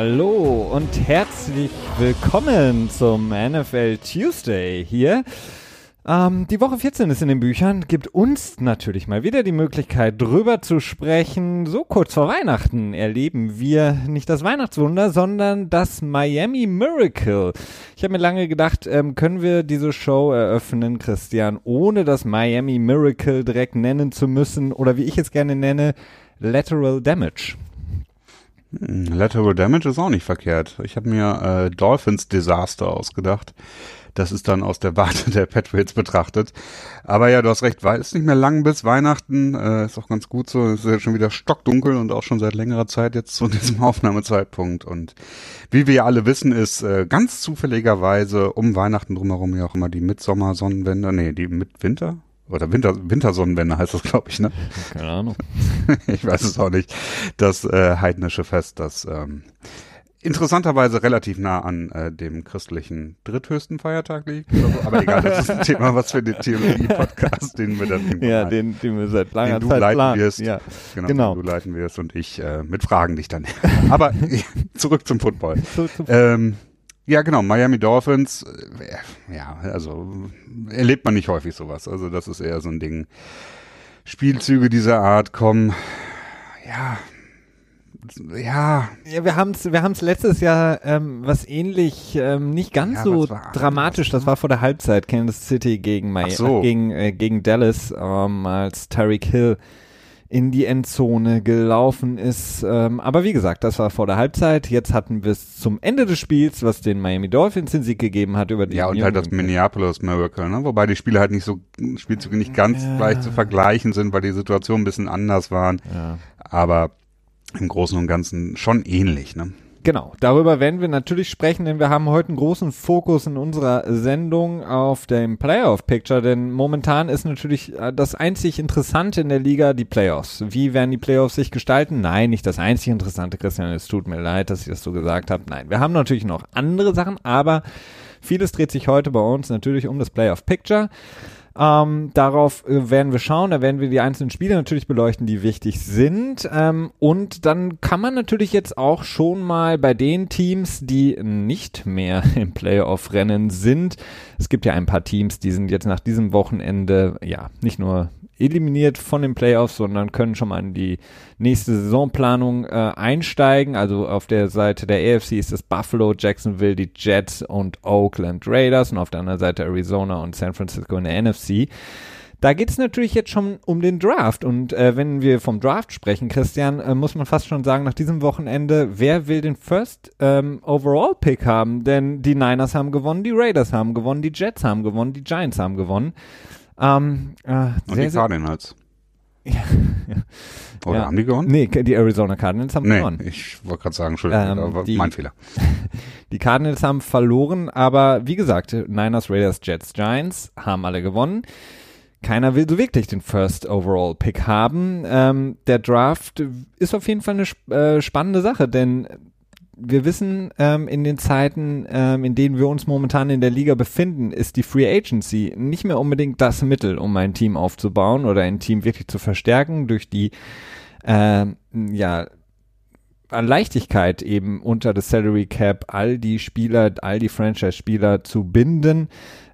Hallo und herzlich willkommen zum NFL Tuesday hier. Ähm, die Woche 14 ist in den Büchern, gibt uns natürlich mal wieder die Möglichkeit, drüber zu sprechen. So kurz vor Weihnachten erleben wir nicht das Weihnachtswunder, sondern das Miami Miracle. Ich habe mir lange gedacht, ähm, können wir diese Show eröffnen, Christian, ohne das Miami Miracle direkt nennen zu müssen oder wie ich es gerne nenne, Lateral Damage. Lateral Damage ist auch nicht verkehrt. Ich habe mir äh, Dolphins Disaster ausgedacht. Das ist dann aus der Warte der Patriots betrachtet. Aber ja, du hast recht, ist nicht mehr lang bis Weihnachten. Äh, ist auch ganz gut so. Es ist ja schon wieder stockdunkel und auch schon seit längerer Zeit jetzt zu diesem Aufnahmezeitpunkt. Und wie wir ja alle wissen, ist äh, ganz zufälligerweise um Weihnachten drumherum ja auch immer die Mitsommersonnenwende, nee, die Mitwinter, oder Winter, Wintersonnenwende heißt das, glaube ich, ne? Keine Ahnung. ich weiß es auch nicht. Das äh, heidnische Fest, das ähm, interessanterweise relativ nah an äh, dem christlichen dritthöchsten Feiertag liegt. So. Aber egal, das ist ein Thema, was für den Theologie-Podcast, den wir dann Ja, den, den wir seit langer den du Zeit leiten planen. wirst. Ja, Genau, genau. den du leiten wirst und ich äh, mit Fragen dich dann. Aber zurück zum Football. So, so, Ähm, ja, genau, Miami Dolphins, äh, ja, also erlebt man nicht häufig sowas. Also das ist eher so ein Ding. Spielzüge dieser Art kommen, ja, ja, Ja, wir haben es wir haben's letztes Jahr ähm, was ähnlich, ähm, nicht ganz Ja, so dramatisch, das war vor der Halbzeit, Kansas City gegen, Miami, so. äh, gegen, äh, gegen Dallas, ähm, als Tyreek Hill in die Endzone gelaufen ist. Ähm, aber wie gesagt, das war vor der Halbzeit. Jetzt hatten wir es zum Ende des Spiels, was den Miami Dolphins den Sieg gegeben hat über die ja, und New halt das Minneapolis Miracle, ne? Wobei die Spiele halt nicht so, Spielzüge nicht ganz Ja. gleich zu vergleichen sind, weil die Situation ein bisschen anders waren. Ja. Aber im Großen und Ganzen schon ähnlich, ne? Genau, darüber werden wir natürlich sprechen, denn wir haben heute einen großen Fokus in unserer Sendung auf dem Playoff-Picture, denn momentan ist natürlich äh, das einzig Interessante in der Liga die Playoffs. Wie werden die Playoffs sich gestalten? Nein, nicht das einzig Interessante, Christian, es tut mir leid, dass ich das so gesagt habe. Nein, wir haben natürlich noch andere Sachen, aber vieles dreht sich heute bei uns natürlich um das Playoff-Picture. Ähm, darauf äh, werden wir schauen, da werden wir die einzelnen Spiele natürlich beleuchten, die wichtig sind. Ähm, und dann kann man natürlich jetzt auch schon mal bei den Teams, die nicht mehr im Playoff-Rennen sind, es gibt ja ein paar Teams, die sind jetzt nach diesem Wochenende, ja, nicht nur eliminiert von den Playoffs, sondern können schon mal in die nächste Saisonplanung äh, einsteigen. Also auf der Seite der AFC ist es Buffalo, Jacksonville, die Jets und Oakland Raiders und auf der anderen Seite Arizona und San Francisco in der NFC. Da geht es natürlich jetzt schon um den Draft. Und äh, wenn wir vom Draft sprechen, Christian, äh, muss man fast schon sagen, nach diesem Wochenende, wer will den First ähm, Overall Pick haben? Denn die Niners haben gewonnen, die Raiders haben gewonnen, die Jets haben gewonnen, die Giants haben gewonnen. Ähm, äh, Und sehr, die Cardinals. Ja. Oder Ja. haben die gewonnen? Nee, die Arizona Cardinals haben Nee, gewonnen. ich wollte gerade sagen, Entschuldigung, Ähm, die- mein Fehler. Die Cardinals haben verloren, aber wie gesagt, Niners, Raiders, Jets, Giants haben alle gewonnen. Keiner will so wirklich den First Overall Pick haben. Ähm, der Draft ist auf jeden Fall eine sp äh, spannende Sache, denn wir wissen, ähm, in den Zeiten, ähm, in denen wir uns momentan in der Liga befinden, ist die Free Agency nicht mehr unbedingt das Mittel, um ein Team aufzubauen oder ein Team wirklich zu verstärken durch die ähm, ja, Leichtigkeit eben unter das Salary Cap all die Spieler, all die Franchise-Spieler zu binden,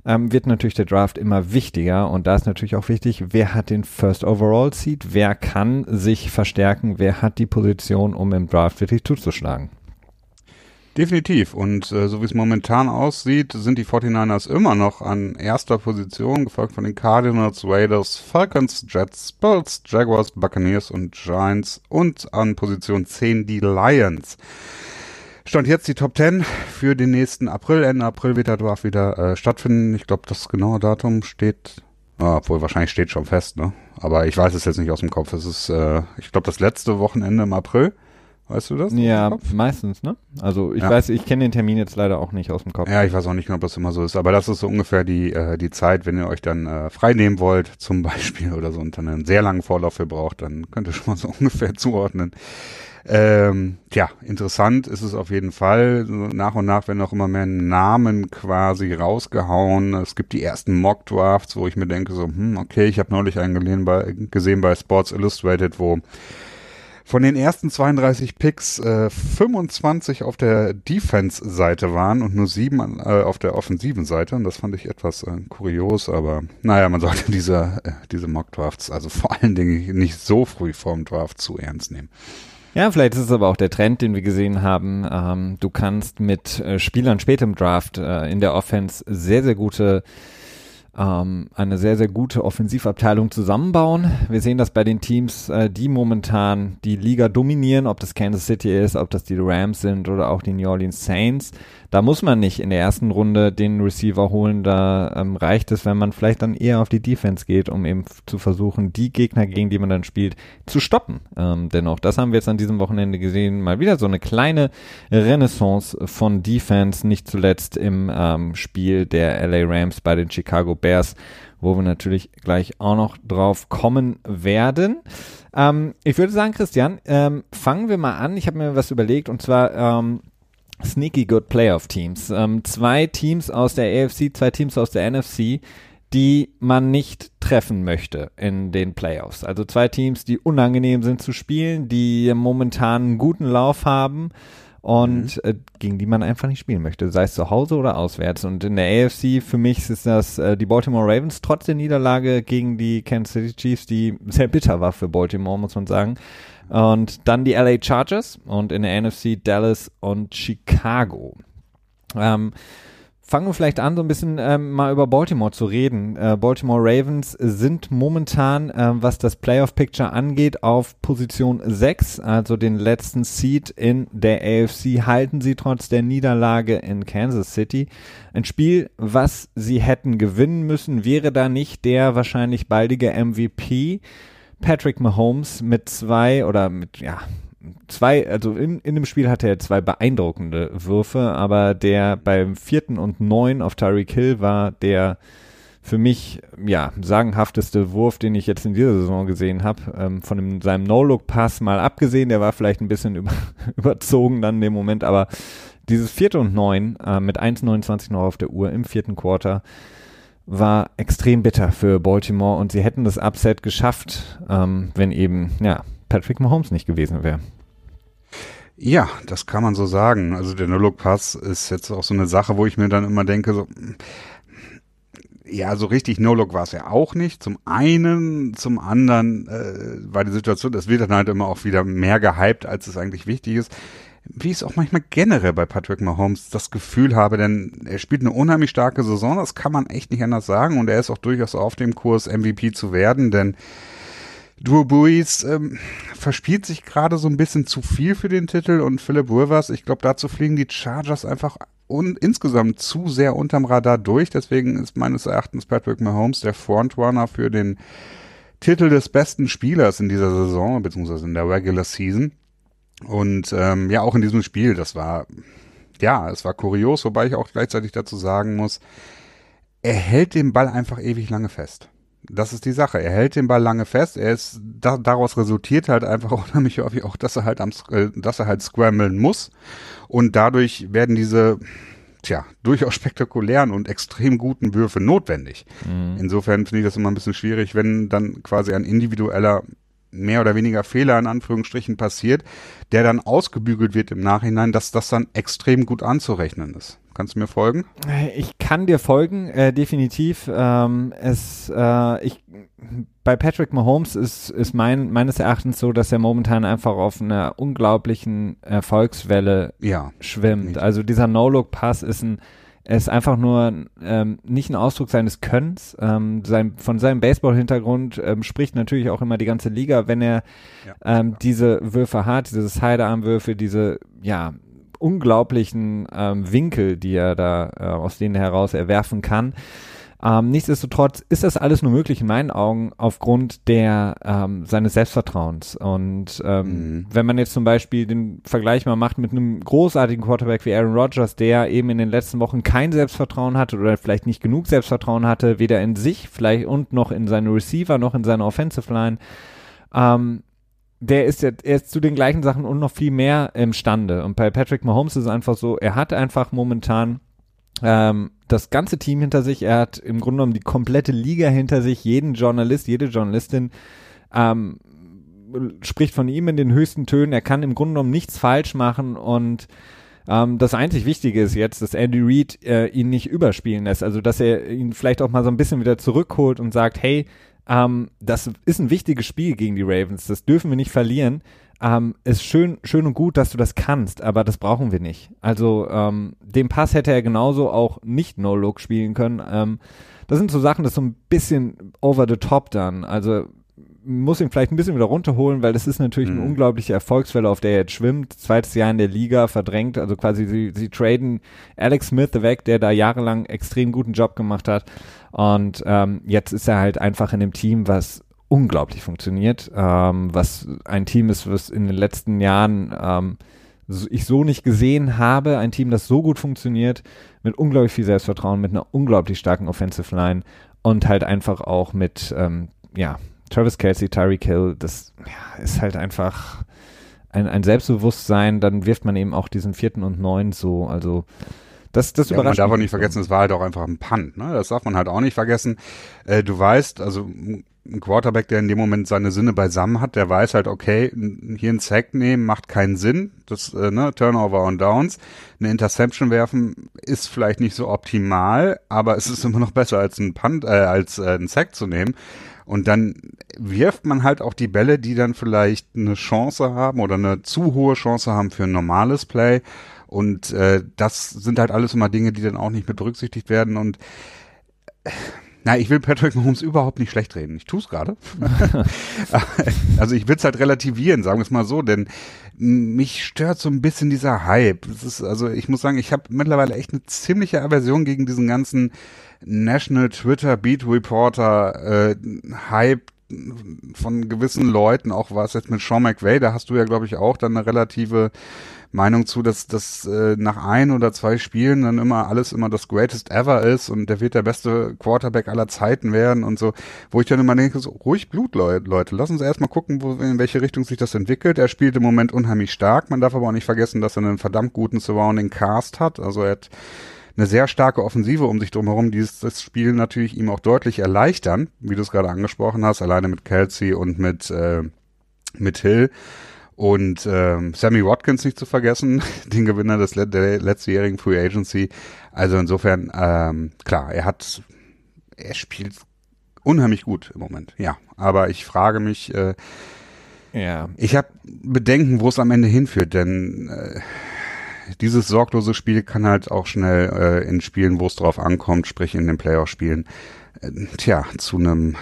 ähm, wird natürlich der Draft immer wichtiger. Und da ist natürlich auch wichtig, wer hat den First Overall Seed, wer kann sich verstärken, wer hat die Position, um im Draft wirklich zuzuschlagen. Definitiv. Und äh, so wie es momentan aussieht, sind die 49ers immer noch an erster Position, gefolgt von den Cardinals, Raiders, Falcons, Jets, Bills, Jaguars, Buccaneers und Giants und an Position 10 die Lions. Stand jetzt die Top 10 für den nächsten April. Ende April wird der Draft wieder äh, stattfinden. Ich glaube, das genaue Datum steht, ah, obwohl wahrscheinlich steht schon fest, ne? Aber ich weiß es jetzt nicht aus dem Kopf. Es ist, äh, ich glaube, das letzte Wochenende im April. Weißt du das? Ja, meistens, ne? Also ich Ja. weiß, ich kenne den Termin jetzt leider auch nicht aus dem Kopf. Ja, ich weiß auch nicht genau, ob das immer so ist, aber das ist so ungefähr die, äh, die Zeit, wenn ihr euch dann äh, frei nehmen wollt, zum Beispiel oder so und dann einen sehr langen Vorlauf für braucht, dann könnt ihr schon mal so ungefähr zuordnen. Ähm, tja, interessant ist es auf jeden Fall. Nach und nach werden auch immer mehr Namen quasi rausgehauen. Es gibt die ersten Mock Drafts, wo ich mir denke so, hm, okay, ich habe neulich einen bei, gesehen bei Sports Illustrated, wo von den ersten 32 Picks äh, 25 auf der Defense-Seite waren und nur sieben äh, auf der offensiven Seite. Und das fand ich etwas äh, kurios, aber naja, man sollte diese, äh, diese Mock-Drafts, also vor allen Dingen nicht so früh vorm Draft zu ernst nehmen. Ja, vielleicht ist es aber auch der Trend, den wir gesehen haben. Ähm, du kannst mit äh, Spielern später im Draft äh, in der Offense sehr, sehr gute ähm, eine sehr, sehr gute Offensivabteilung zusammenbauen. Wir sehen das bei den Teams, äh, die momentan die Liga dominieren, ob das Kansas City ist, ob das die Rams sind oder auch die New Orleans Saints. Da muss man nicht in der ersten Runde den Receiver holen, da ähm, reicht es, wenn man vielleicht dann eher auf die Defense geht, um eben zu versuchen, die Gegner, gegen die man dann spielt, zu stoppen. Ähm, dennoch, das haben wir jetzt an diesem Wochenende gesehen, mal wieder so eine kleine Renaissance von Defense, nicht zuletzt im ähm, Spiel der LA Rams bei den Chicago Bears, wo wir natürlich gleich auch noch drauf kommen werden. Ähm, ich würde sagen, Christian, ähm, fangen wir mal an. Ich habe mir was überlegt und zwar ähm, Sneaky Good Playoff Teams. Ähm, zwei Teams aus der AFC, zwei Teams aus der NFC, die man nicht treffen möchte in den Playoffs. Also zwei Teams, die unangenehm sind zu spielen, die momentan einen guten Lauf haben und mhm. äh, gegen die man einfach nicht spielen möchte, sei es zu Hause oder auswärts. Und in der AFC für mich ist das äh, die Baltimore Ravens trotz der Niederlage gegen die Kansas City Chiefs, die sehr bitter war für Baltimore, muss man sagen. Und dann die LA Chargers und in der NFC Dallas und Chicago. Ähm, Fangen wir vielleicht an, so ein bisschen ähm, mal über Baltimore zu reden. Äh, Baltimore Ravens sind momentan, äh, was das Playoff-Picture angeht, auf Position 6, also den letzten Seed in der AFC, halten sie trotz der Niederlage in Kansas City. Ein Spiel, was sie hätten gewinnen müssen, wäre da nicht der wahrscheinlich baldige MVP Patrick Mahomes mit zwei oder mit, ja, zwei, also in, in dem Spiel hatte er zwei beeindruckende Würfe, aber der beim vierten und neun auf Tyreek Hill war der für mich, ja, sagenhafteste Wurf, den ich jetzt in dieser Saison gesehen habe. Ähm, von dem, seinem No-Look-Pass mal abgesehen, der war vielleicht ein bisschen über, überzogen dann in dem Moment, aber dieses vierte und neun äh, mit 1,29 noch auf der Uhr im vierten Quarter war extrem bitter für Baltimore und sie hätten das Upset geschafft, ähm, wenn eben, ja, Patrick Mahomes nicht gewesen wäre. Ja, das kann man so sagen. Also der No-Look-Pass ist jetzt auch so eine Sache, wo ich mir dann immer denke, so, ja, so richtig No-Look war es ja auch nicht. Zum einen, zum anderen äh, war die Situation, das wird dann halt immer auch wieder mehr gehypt, als es eigentlich wichtig ist. Wie ich es auch manchmal generell bei Patrick Mahomes das Gefühl habe, denn er spielt eine unheimlich starke Saison, das kann man echt nicht anders sagen und er ist auch durchaus auf dem Kurs, MVP zu werden, denn Drew Brees ähm, verspielt sich gerade so ein bisschen zu viel für den Titel und Philip Rivers, ich glaube, dazu fliegen die Chargers einfach un insgesamt zu sehr unterm Radar durch. Deswegen ist meines Erachtens Patrick Mahomes der Frontrunner für den Titel des besten Spielers in dieser Saison, beziehungsweise in der Regular Season. Und ähm, ja, auch in diesem Spiel, das war, ja, es war kurios, wobei ich auch gleichzeitig dazu sagen muss, er hält den Ball einfach ewig lange fest. Das ist die Sache. Er hält den Ball lange fest. Er ist da, daraus resultiert halt einfach unheimlich häufig auch, dass er halt am, äh, dass er halt scramblen muss. Und dadurch werden diese tja, durchaus spektakulären und extrem guten Würfe notwendig. Mhm. Insofern finde ich das immer ein bisschen schwierig, wenn dann quasi ein individueller mehr oder weniger Fehler in Anführungsstrichen passiert, der dann ausgebügelt wird im Nachhinein, dass das dann extrem gut anzurechnen ist. Kannst du mir folgen? Ich kann dir folgen, äh, definitiv. Ähm, es, äh, ich, bei Patrick Mahomes ist, ist mein, meines Erachtens so, dass er momentan einfach auf einer unglaublichen Erfolgswelle ja, schwimmt. Nicht. Also dieser No-Look-Pass ist ein er ist einfach nur ähm, nicht ein Ausdruck seines Könnens. Ähm, sein, von seinem Baseball-Hintergrund ähm, spricht natürlich auch immer die ganze Liga, wenn er ja, ähm, diese Würfe hat, diese Sidearm-Würfe, diese ja unglaublichen ähm, Winkel, die er da äh, aus denen heraus erwerfen kann. Ähm, nichtsdestotrotz ist das alles nur möglich in meinen Augen aufgrund der ähm, seines Selbstvertrauens. Und ähm, mhm. wenn man jetzt zum Beispiel den Vergleich mal macht mit einem großartigen Quarterback wie Aaron Rodgers, der eben in den letzten Wochen kein Selbstvertrauen hatte oder vielleicht nicht genug Selbstvertrauen hatte, weder in sich vielleicht und noch in seine Receiver noch in seine Offensive Line, ähm, der ist jetzt er ist zu den gleichen Sachen und noch viel mehr imstande. Und bei Patrick Mahomes ist es einfach so, er hat einfach momentan ähm, das ganze Team hinter sich. Er hat im Grunde genommen die komplette Liga hinter sich, jeden Journalist, jede Journalistin ähm, spricht von ihm in den höchsten Tönen. Er kann im Grunde genommen nichts falsch machen und ähm, das einzig Wichtige ist jetzt, dass Andy Reid äh, ihn nicht überspielen lässt. Also, dass er ihn vielleicht auch mal so ein bisschen wieder zurückholt und sagt, hey, ähm, das ist ein wichtiges Spiel gegen die Ravens. Das dürfen wir nicht verlieren. Ähm, ist schön, schön und gut, dass du das kannst, aber das brauchen wir nicht. Also ähm, den Pass hätte er genauso auch nicht No-Look spielen können. Ähm, das sind so Sachen, das ist so ein bisschen over the top dann. Also muss ihn vielleicht ein bisschen wieder runterholen, weil das ist natürlich mhm. eine unglaubliche Erfolgswelle, auf der er jetzt schwimmt. Zweites Jahr in der Liga verdrängt, also quasi sie, sie traden Alex Smith weg, der da jahrelang extrem guten Job gemacht hat. Und ähm, jetzt ist er halt einfach in einem Team, was unglaublich funktioniert, ähm, was ein Team ist, was in den letzten Jahren ähm, ich so nicht gesehen habe. Ein Team, das so gut funktioniert, mit unglaublich viel Selbstvertrauen, mit einer unglaublich starken Offensive Line und halt einfach auch mit, ähm, ja, Travis Kelsey, Tyreek Hill, das ja, ist halt einfach ein, ein Selbstbewusstsein, dann wirft man eben auch diesen vierten und neun so, also das, das ja, überrascht Man darf auch nicht vergessen, es war halt auch einfach ein Punt, ne? Das darf man halt auch nicht vergessen. Äh, du weißt, also ein Quarterback, der in dem Moment seine Sinne beisammen hat, der weiß halt, okay, hier einen Sack nehmen macht keinen Sinn. Das, äh, ne, Turnover on Downs. Eine Interception werfen ist vielleicht nicht so optimal, aber es ist immer noch besser als ein Punt, äh, als äh, einen Sack zu nehmen. Und dann wirft man halt auch die Bälle, die dann vielleicht eine Chance haben oder eine zu hohe Chance haben für ein normales Play. Und äh, das sind halt alles immer Dinge, die dann auch nicht mit berücksichtigt werden. Und na, ich will Patrick Mahomes überhaupt nicht schlecht reden. Ich tue es gerade. also ich will es halt relativieren, sagen wir es mal so, denn mich stört so ein bisschen dieser Hype. Das ist, also ich muss sagen, ich habe mittlerweile echt eine ziemliche Aversion gegen diesen ganzen National Twitter Beat Reporter äh, Hype von gewissen Leuten, auch was jetzt mit Sean McVay, da hast du ja, glaube ich, auch dann eine relative Meinung zu, dass das äh, nach ein oder zwei Spielen dann immer alles immer das Greatest Ever ist und der wird der beste Quarterback aller Zeiten werden und so, wo ich dann immer denke, so ruhig Blut, Leute, lass uns erstmal gucken, wo, in welche Richtung sich das entwickelt. Er spielt im Moment unheimlich stark, man darf aber auch nicht vergessen, dass er einen verdammt guten Surrounding Cast hat, also er hat eine sehr starke Offensive um sich drumherum, die das Spiel natürlich ihm auch deutlich erleichtern, wie du es gerade angesprochen hast, alleine mit Kelsey und mit, äh, mit Hill. Und ähm, Sammy Watkins nicht zu vergessen, den Gewinner des der letztjährigen Free Agency. Also insofern, ähm, klar, er hat, er spielt unheimlich gut im Moment, ja. Aber ich frage mich, äh, ja. ich habe Bedenken, wo es am Ende hinführt, denn äh, dieses sorglose Spiel kann halt auch schnell äh, in Spielen, wo es drauf ankommt, sprich in den Playoff-Spielen, äh, tja, zu einem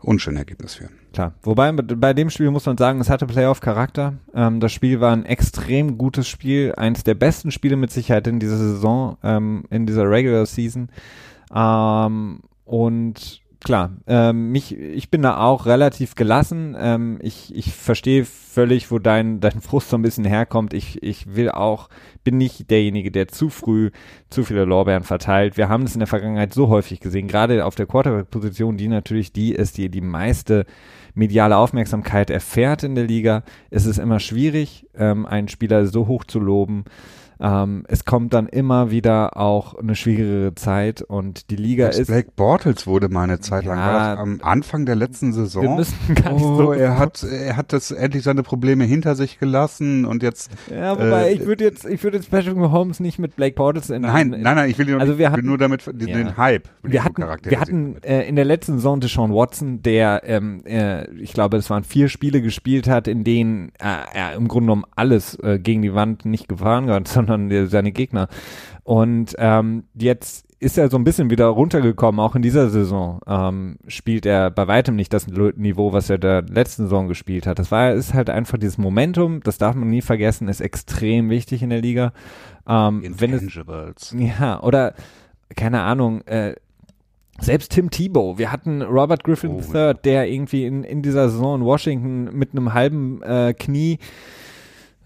unschönen Ergebnis führen. Klar. Wobei bei dem Spiel muss man sagen, es hatte Playoff-Charakter. Ähm, das Spiel war ein extrem gutes Spiel, eines der besten Spiele mit Sicherheit in dieser Saison, ähm, in dieser Regular Season. Ähm, und klar, ähm, mich, ich bin da auch relativ gelassen. Ähm, ich, ich verstehe völlig, wo dein, dein Frust so ein bisschen herkommt. Ich, ich will auch, bin nicht derjenige, der zu früh zu viele Lorbeeren verteilt. Wir haben das in der Vergangenheit so häufig gesehen, gerade auf der Quarterback-Position, die natürlich die ist, die die meiste mediale Aufmerksamkeit erfährt in der Liga. Es ist immer schwierig, ähm, einen Spieler so hoch zu loben. Ähm, es kommt dann immer wieder auch eine schwierigere Zeit und die Liga das ist. Blake Bortles wurde mal eine Zeit lang ja, am Anfang der letzten Saison. Wir müssen gar nicht oh, so er hat er hat das endlich seine Probleme hinter sich gelassen und jetzt. Ja, wobei äh, ich würde jetzt ich würde jetzt Patrick Mahomes nicht mit Blake Bortles in, Nein, in, nein, nein, ich will, nur, also wir hatten, nur damit den, ja. Hype. Wir hatten wir hatten äh, in der letzten Saison Deshaun Watson, der ähm, äh, ich glaube, es waren vier Spiele gespielt hat, in denen äh, er im Grunde genommen alles äh, gegen die Wand nicht gefahren hat, sondern seine Gegner. Und ähm, jetzt ist er so ein bisschen wieder runtergekommen, auch in dieser Saison ähm, spielt er bei weitem nicht das Niveau, was er der letzten Saison gespielt hat. Das war ist halt einfach dieses Momentum, das darf man nie vergessen, ist extrem wichtig in der Liga. Ähm, wenn es, ja, oder keine Ahnung, äh, selbst Tim Tebow, wir hatten Robert Griffin oh, III, der irgendwie in, in dieser Saison in Washington mit einem halben äh, Knie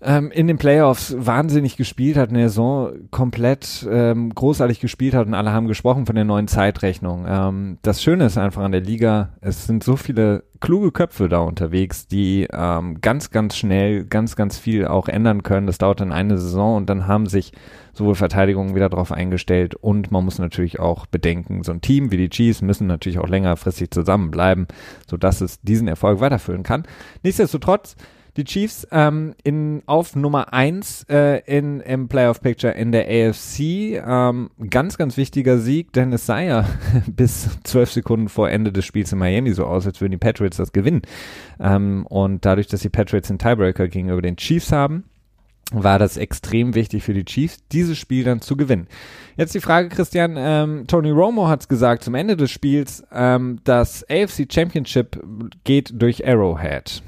ähm, in den Playoffs wahnsinnig gespielt hat, eine Saison komplett ähm, großartig gespielt hat und alle haben gesprochen von der neuen Zeitrechnung. Ähm, das Schöne ist einfach an der Liga, es sind so viele kluge Köpfe da unterwegs, die ähm, ganz, ganz schnell ganz, ganz viel auch ändern können. Das dauert dann eine Saison und dann haben sich sowohl Verteidigungen wieder darauf eingestellt und man muss natürlich auch bedenken, so ein Team wie die Chiefs müssen natürlich auch längerfristig zusammenbleiben, sodass es diesen Erfolg weiterführen kann. Nichtsdestotrotz die Chiefs ähm, in, auf Nummer 1 äh, in, im Playoff Picture in der AFC. Ähm, ganz, ganz wichtiger Sieg, denn es sah ja bis zwölf Sekunden vor Ende des Spiels in Miami so aus, als würden die Patriots das gewinnen. Ähm, und dadurch, dass die Patriots den Tiebreaker gegenüber den Chiefs haben, war das extrem wichtig für die Chiefs, dieses Spiel dann zu gewinnen. Jetzt die Frage, Christian, ähm, Tony Romo hat es gesagt zum Ende des Spiels, ähm, das AFC Championship geht durch Arrowhead.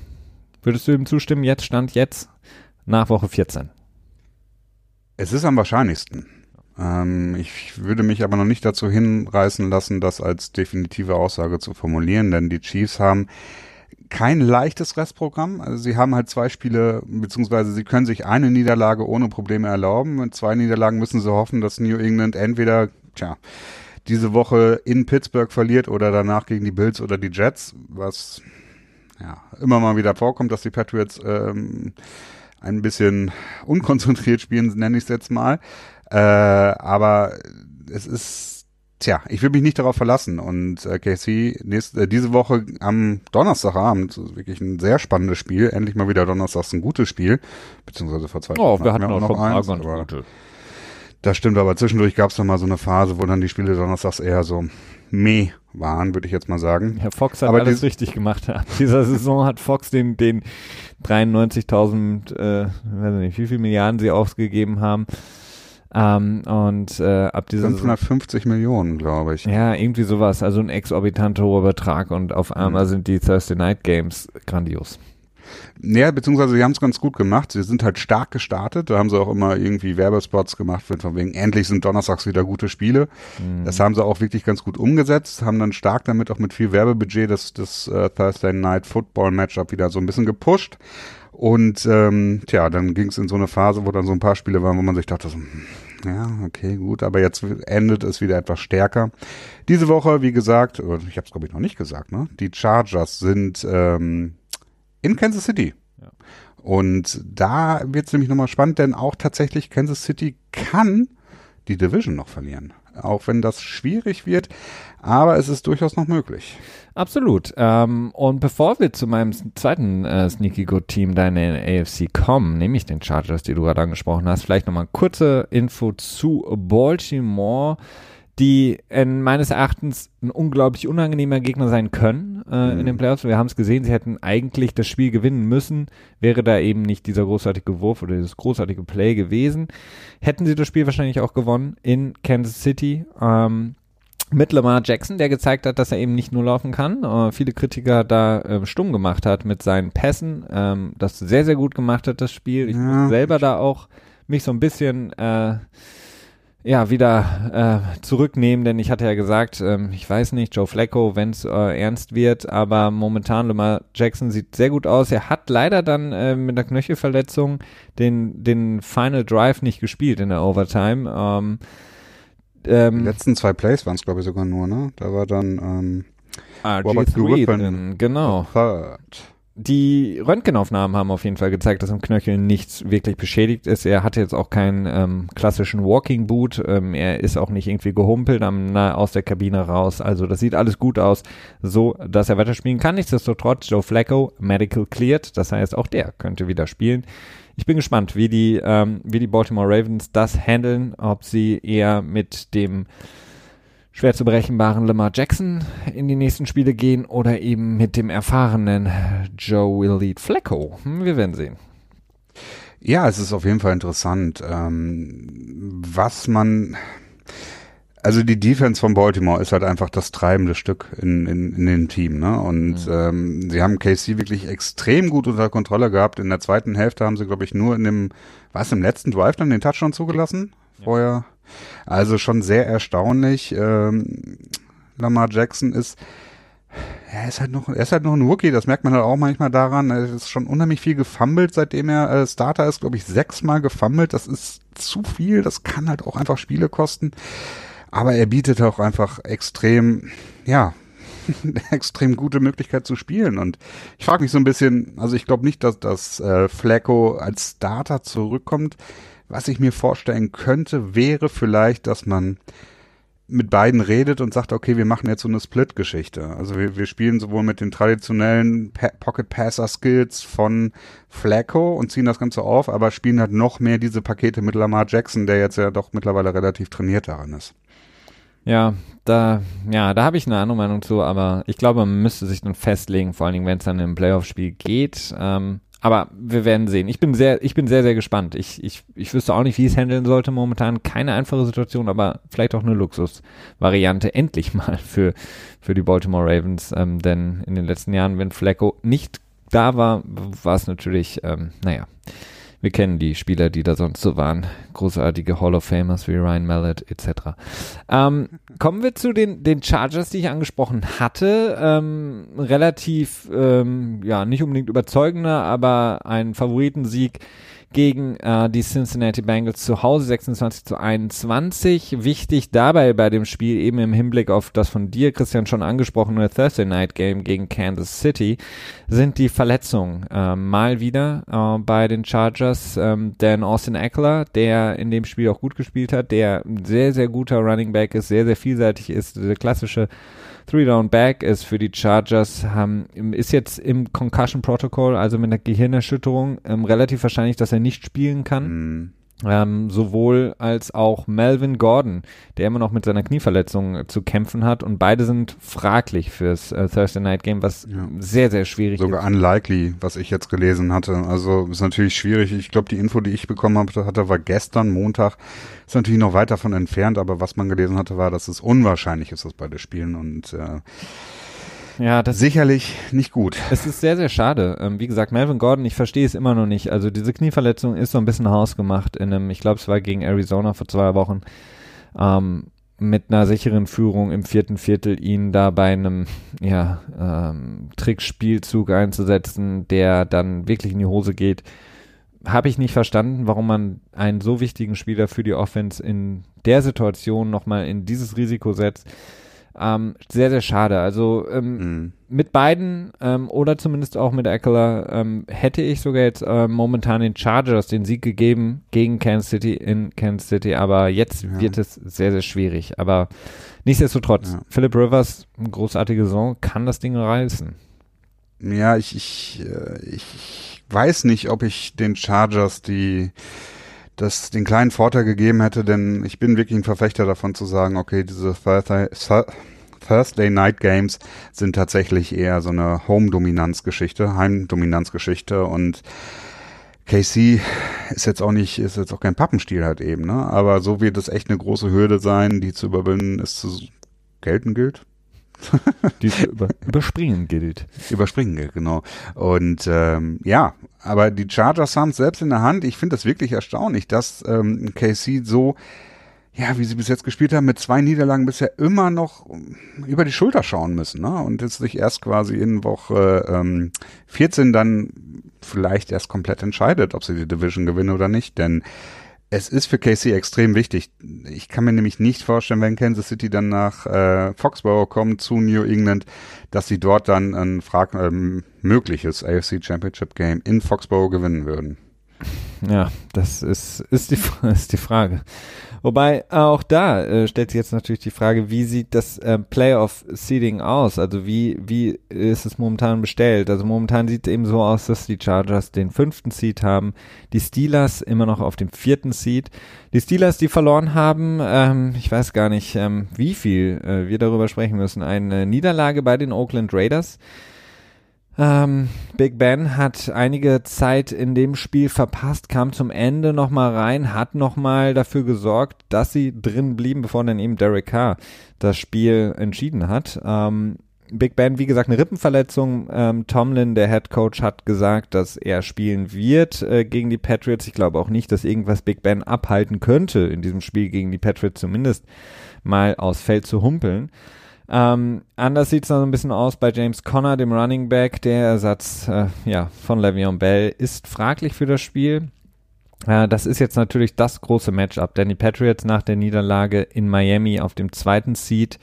Würdest du ihm zustimmen, jetzt Stand jetzt, nach Woche 14? Es ist am wahrscheinlichsten. Ähm, ich würde mich aber noch nicht dazu hinreißen lassen, das als definitive Aussage zu formulieren, denn die Chiefs haben kein leichtes Restprogramm. Also sie haben halt zwei Spiele, beziehungsweise sie können sich eine Niederlage ohne Probleme erlauben. Mit zwei Niederlagen müssen sie hoffen, dass New England entweder, tja, diese Woche in Pittsburgh verliert oder danach gegen die Bills oder die Jets, was ja, immer mal wieder vorkommt, dass die Patriots ähm, ein bisschen unkonzentriert spielen, nenne ich es jetzt mal. Äh, aber es ist, tja, ich will mich nicht darauf verlassen. Und äh, KC nächste, äh, diese Woche am Donnerstagabend, wirklich ein sehr spannendes Spiel. Endlich mal wieder Donnerstags ein gutes Spiel. Beziehungsweise vor zwei Oh, wir hatten auch noch eins. Aber gute. Das stimmt, aber zwischendurch gab es dann mal so eine Phase, wo dann die Spiele Donnerstags eher so meh waren, würde ich jetzt mal sagen. Herr Fox hat Aber alles richtig gemacht. Ab dieser Saison hat Fox den, den 93.000, äh, weiß nicht, wie viel Milliarden sie ausgegeben haben. Ähm, und äh, ab dieser 550 Millionen, glaube ich. Ja, irgendwie sowas. Also ein exorbitant hoher Betrag und auf einmal mhm. sind die Thursday Night Games grandios. Ja, beziehungsweise sie haben es ganz gut gemacht. Sie sind halt stark gestartet. Da haben sie auch immer irgendwie Werbespots gemacht, von wegen endlich sind donnerstags wieder gute Spiele. Mhm. Das haben sie auch wirklich ganz gut umgesetzt, haben dann stark damit auch mit viel Werbebudget das, das uh, Thursday Night Football Matchup wieder so ein bisschen gepusht. Und ähm, tja, dann ging es in so eine Phase, wo dann so ein paar Spiele waren, wo man sich dachte, so, hm, ja, okay, gut, aber jetzt endet es wieder etwas stärker. Diese Woche, wie gesagt, ich habe es glaube ich noch nicht gesagt, ne? Die Chargers sind ähm, in Kansas City. Ja. Und da wird es nämlich nochmal spannend, denn auch tatsächlich Kansas City kann die Division noch verlieren. Auch wenn das schwierig wird, aber es ist durchaus noch möglich. Absolut. Ähm, und bevor wir zu meinem zweiten äh, Sneaky Good Team da in der AFC kommen, nämlich den Chargers, die du gerade angesprochen hast, vielleicht nochmal kurze Info zu Baltimore die in meines Erachtens ein unglaublich unangenehmer Gegner sein können äh, mhm. in den Playoffs. Wir haben es gesehen, sie hätten eigentlich das Spiel gewinnen müssen, wäre da eben nicht dieser großartige Wurf oder dieses großartige Play gewesen. Hätten sie das Spiel wahrscheinlich auch gewonnen in Kansas City. Ähm, mit Lamar Jackson, der gezeigt hat, dass er eben nicht nur laufen kann. Äh, viele Kritiker da äh, stumm gemacht hat mit seinen Pässen, ähm, das sehr, sehr gut gemacht hat, das Spiel. Ich ja. muss selber da auch mich so ein bisschen äh, ja, wieder äh, zurücknehmen, denn ich hatte ja gesagt, ähm, ich weiß nicht, Joe Flacco, wenn es äh, ernst wird, aber momentan Lamar Jackson sieht sehr gut aus. Er hat leider dann äh, mit der Knöchelverletzung den, den Final Drive nicht gespielt in der Overtime. Ähm, ähm, Die letzten zwei Plays waren es, glaube ich, sogar nur, ne? Da war dann ähm, RG3 drin, genau. Third. Die Röntgenaufnahmen haben auf jeden Fall gezeigt, dass am Knöchel nichts wirklich beschädigt ist. Er hatte jetzt auch keinen ähm, klassischen Walking Boot. Ähm, er ist auch nicht irgendwie gehumpelt am, na, aus der Kabine raus. Also das sieht alles gut aus, so dass er weiterspielen kann. Nichtsdestotrotz Joe Flacco medical cleared. Das heißt, auch der könnte wieder spielen. Ich bin gespannt, wie die, ähm, wie die Baltimore Ravens das handeln, ob sie eher mit dem schwer zu berechenbaren Lamar Jackson in die nächsten Spiele gehen oder eben mit dem erfahrenen Joe Willie Flacco. Hm, wir werden sehen. Ja, es ist auf jeden Fall interessant, ähm, was man, also die Defense von Baltimore ist halt einfach das treibende Stück in, in, in dem Team, ne? Und mhm. ähm, sie haben KC wirklich extrem gut unter Kontrolle gehabt. In der zweiten Hälfte haben sie, glaube ich, nur in dem, was im letzten Drive dann den Touchdown zugelassen? Vorher also schon sehr erstaunlich. Ähm, Lamar Jackson ist, er ist halt noch, er ist halt noch ein Rookie, das merkt man halt auch manchmal daran. Er ist schon unheimlich viel gefummelt, seitdem er äh, Starter ist, glaube ich, sechsmal gefummelt. Das ist zu viel, das kann halt auch einfach Spiele kosten. Aber er bietet auch einfach extrem, ja, extrem gute Möglichkeit zu spielen. Und ich frage mich so ein bisschen, also ich glaube nicht, dass dass äh, Flacco als Starter zurückkommt. Was ich mir vorstellen könnte, wäre vielleicht, dass man mit beiden redet und sagt, okay, wir machen jetzt so eine Split-Geschichte. Also wir, wir spielen sowohl mit den traditionellen Pocket Passer Skills von Flacco und ziehen das Ganze auf, aber spielen halt noch mehr diese Pakete mit Lamar Jackson, der jetzt ja doch mittlerweile relativ trainiert daran ist. Ja, da, ja, da habe ich eine andere Meinung zu, aber ich glaube, man müsste sich dann festlegen, vor allen Dingen, wenn es dann im Playoff-Spiel geht. Ähm, aber wir werden sehen. Ich bin sehr, ich bin sehr, sehr gespannt. Ich, ich, ich wüsste auch nicht, wie es handeln sollte momentan. Keine einfache Situation, aber vielleicht auch eine Luxusvariante endlich mal für, für die Baltimore Ravens. Ähm, denn in den letzten Jahren, wenn Flacco nicht da war, war es natürlich, ähm, naja, wir kennen die Spieler, die da sonst so waren. Großartige Hall of Famers wie Ryan Mallett etc. Ähm, kommen wir zu den, den Chargers, die ich angesprochen hatte. Ähm, relativ, ähm, ja, nicht unbedingt überzeugender, aber ein Favoritensieg gegen äh, die Cincinnati Bengals zu Hause 26 zu 21. Wichtig dabei bei dem Spiel eben im Hinblick auf das von dir, Christian, schon angesprochene Thursday Night Game gegen Kansas City sind die Verletzungen äh, mal wieder äh, bei den Chargers. Ähm, denn Austin Eckler, der in dem Spiel auch gut gespielt hat, der ein sehr, sehr guter Running Back ist, sehr, sehr vielseitig ist, der klassische Three Down Back ist für die Chargers, haben, ist jetzt im Concussion Protocol, also mit einer Gehirnerschütterung, ähm, relativ wahrscheinlich, dass er nicht spielen kann. Mhm. Ähm, sowohl als auch Melvin Gordon, der immer noch mit seiner Knieverletzung zu kämpfen hat und beide sind fraglich fürs äh, Thursday Night Game, was ja. sehr, sehr schwierig Sogar ist. Sogar unlikely, was ich jetzt gelesen hatte. Also ist natürlich schwierig. Ich glaube, die Info, die ich bekommen habe, hatte, war gestern Montag. Ist natürlich noch weit davon entfernt, aber was man gelesen hatte, war, dass es unwahrscheinlich ist, dass beide spielen und äh, ja, das sicherlich nicht gut. Es ist sehr, sehr schade. Ähm, wie gesagt, Melvin Gordon, ich verstehe es immer noch nicht. Also diese Knieverletzung ist so ein bisschen hausgemacht in einem, ich glaube, es war gegen Arizona vor zwei Wochen, ähm, mit einer sicheren Führung im vierten Viertel ihn da bei einem ja, ähm, Trickspielzug einzusetzen, der dann wirklich in die Hose geht. Habe ich nicht verstanden, warum man einen so wichtigen Spieler für die Offense in der Situation nochmal in dieses Risiko setzt. Ähm, sehr, sehr schade. Also ähm, mhm. mit beiden ähm, oder zumindest auch mit Eckler ähm, hätte ich sogar jetzt äh, momentan den Chargers den Sieg gegeben gegen Kansas City in Kansas City, aber jetzt ja. wird es sehr, sehr schwierig. Aber nichtsdestotrotz, ja. Philip Rivers, eine großartige Saison, kann das Ding reißen. Ja, ich, ich, äh, ich weiß nicht, ob ich den Chargers die das den kleinen Vorteil gegeben hätte, denn ich bin wirklich ein Verfechter davon zu sagen, okay, diese Thursday, Night Games sind tatsächlich eher so eine Home-Dominanz-Geschichte, Heim-Dominanz-Geschichte und KC ist jetzt auch nicht, ist jetzt auch kein Pappenstiel halt eben, ne? Aber so wird es echt eine große Hürde sein, die zu überwinden, ist zu gelten gilt. die über, überspringen gilt. Überspringen gilt, genau. Und ähm, ja, aber die Chargers haben es selbst in der Hand. Ich finde das wirklich erstaunlich, dass ähm, KC so ja, wie sie bis jetzt gespielt haben, mit zwei Niederlagen bisher immer noch über die Schulter schauen müssen, ne? Und jetzt sich erst quasi in Woche ähm, 14 dann vielleicht erst komplett entscheidet, ob sie die Division gewinnen oder nicht. Denn es ist für KC extrem wichtig. Ich kann mir nämlich nicht vorstellen, wenn Kansas City dann nach äh, Foxborough kommt zu New England, dass sie dort dann ein frag ähm, mögliches AFC Championship Game in Foxborough gewinnen würden. Ja, das ist, ist, die, ist die Frage. Wobei auch da äh, stellt sich jetzt natürlich die Frage, wie sieht das äh, Playoff-Seeding aus? Also wie, wie ist es momentan bestellt? Also momentan sieht es eben so aus, dass die Chargers den fünften Seed haben, die Steelers immer noch auf dem vierten Seed. Die Steelers, die verloren haben, ähm, ich weiß gar nicht, ähm, wie viel äh, wir darüber sprechen müssen, eine Niederlage bei den Oakland Raiders. Ähm, Big Ben hat einige Zeit in dem Spiel verpasst, kam zum Ende nochmal rein, hat nochmal dafür gesorgt, dass sie drin blieben, bevor dann eben Derek Carr das Spiel entschieden hat. Ähm, Big Ben, wie gesagt, eine Rippenverletzung. Ähm, Tomlin, der Head Coach, hat gesagt, dass er spielen wird äh, gegen die Patriots. Ich glaube auch nicht, dass irgendwas Big Ben abhalten könnte, in diesem Spiel gegen die Patriots zumindest mal aufs Feld zu humpeln. Ähm, anders sieht es noch ein bisschen aus bei James Conner, dem Running Back. Der Ersatz äh, ja, von Le'Veon Bell ist fraglich für das Spiel. Äh, das ist jetzt natürlich das große Matchup, denn die Patriots nach der Niederlage in Miami auf dem zweiten Seed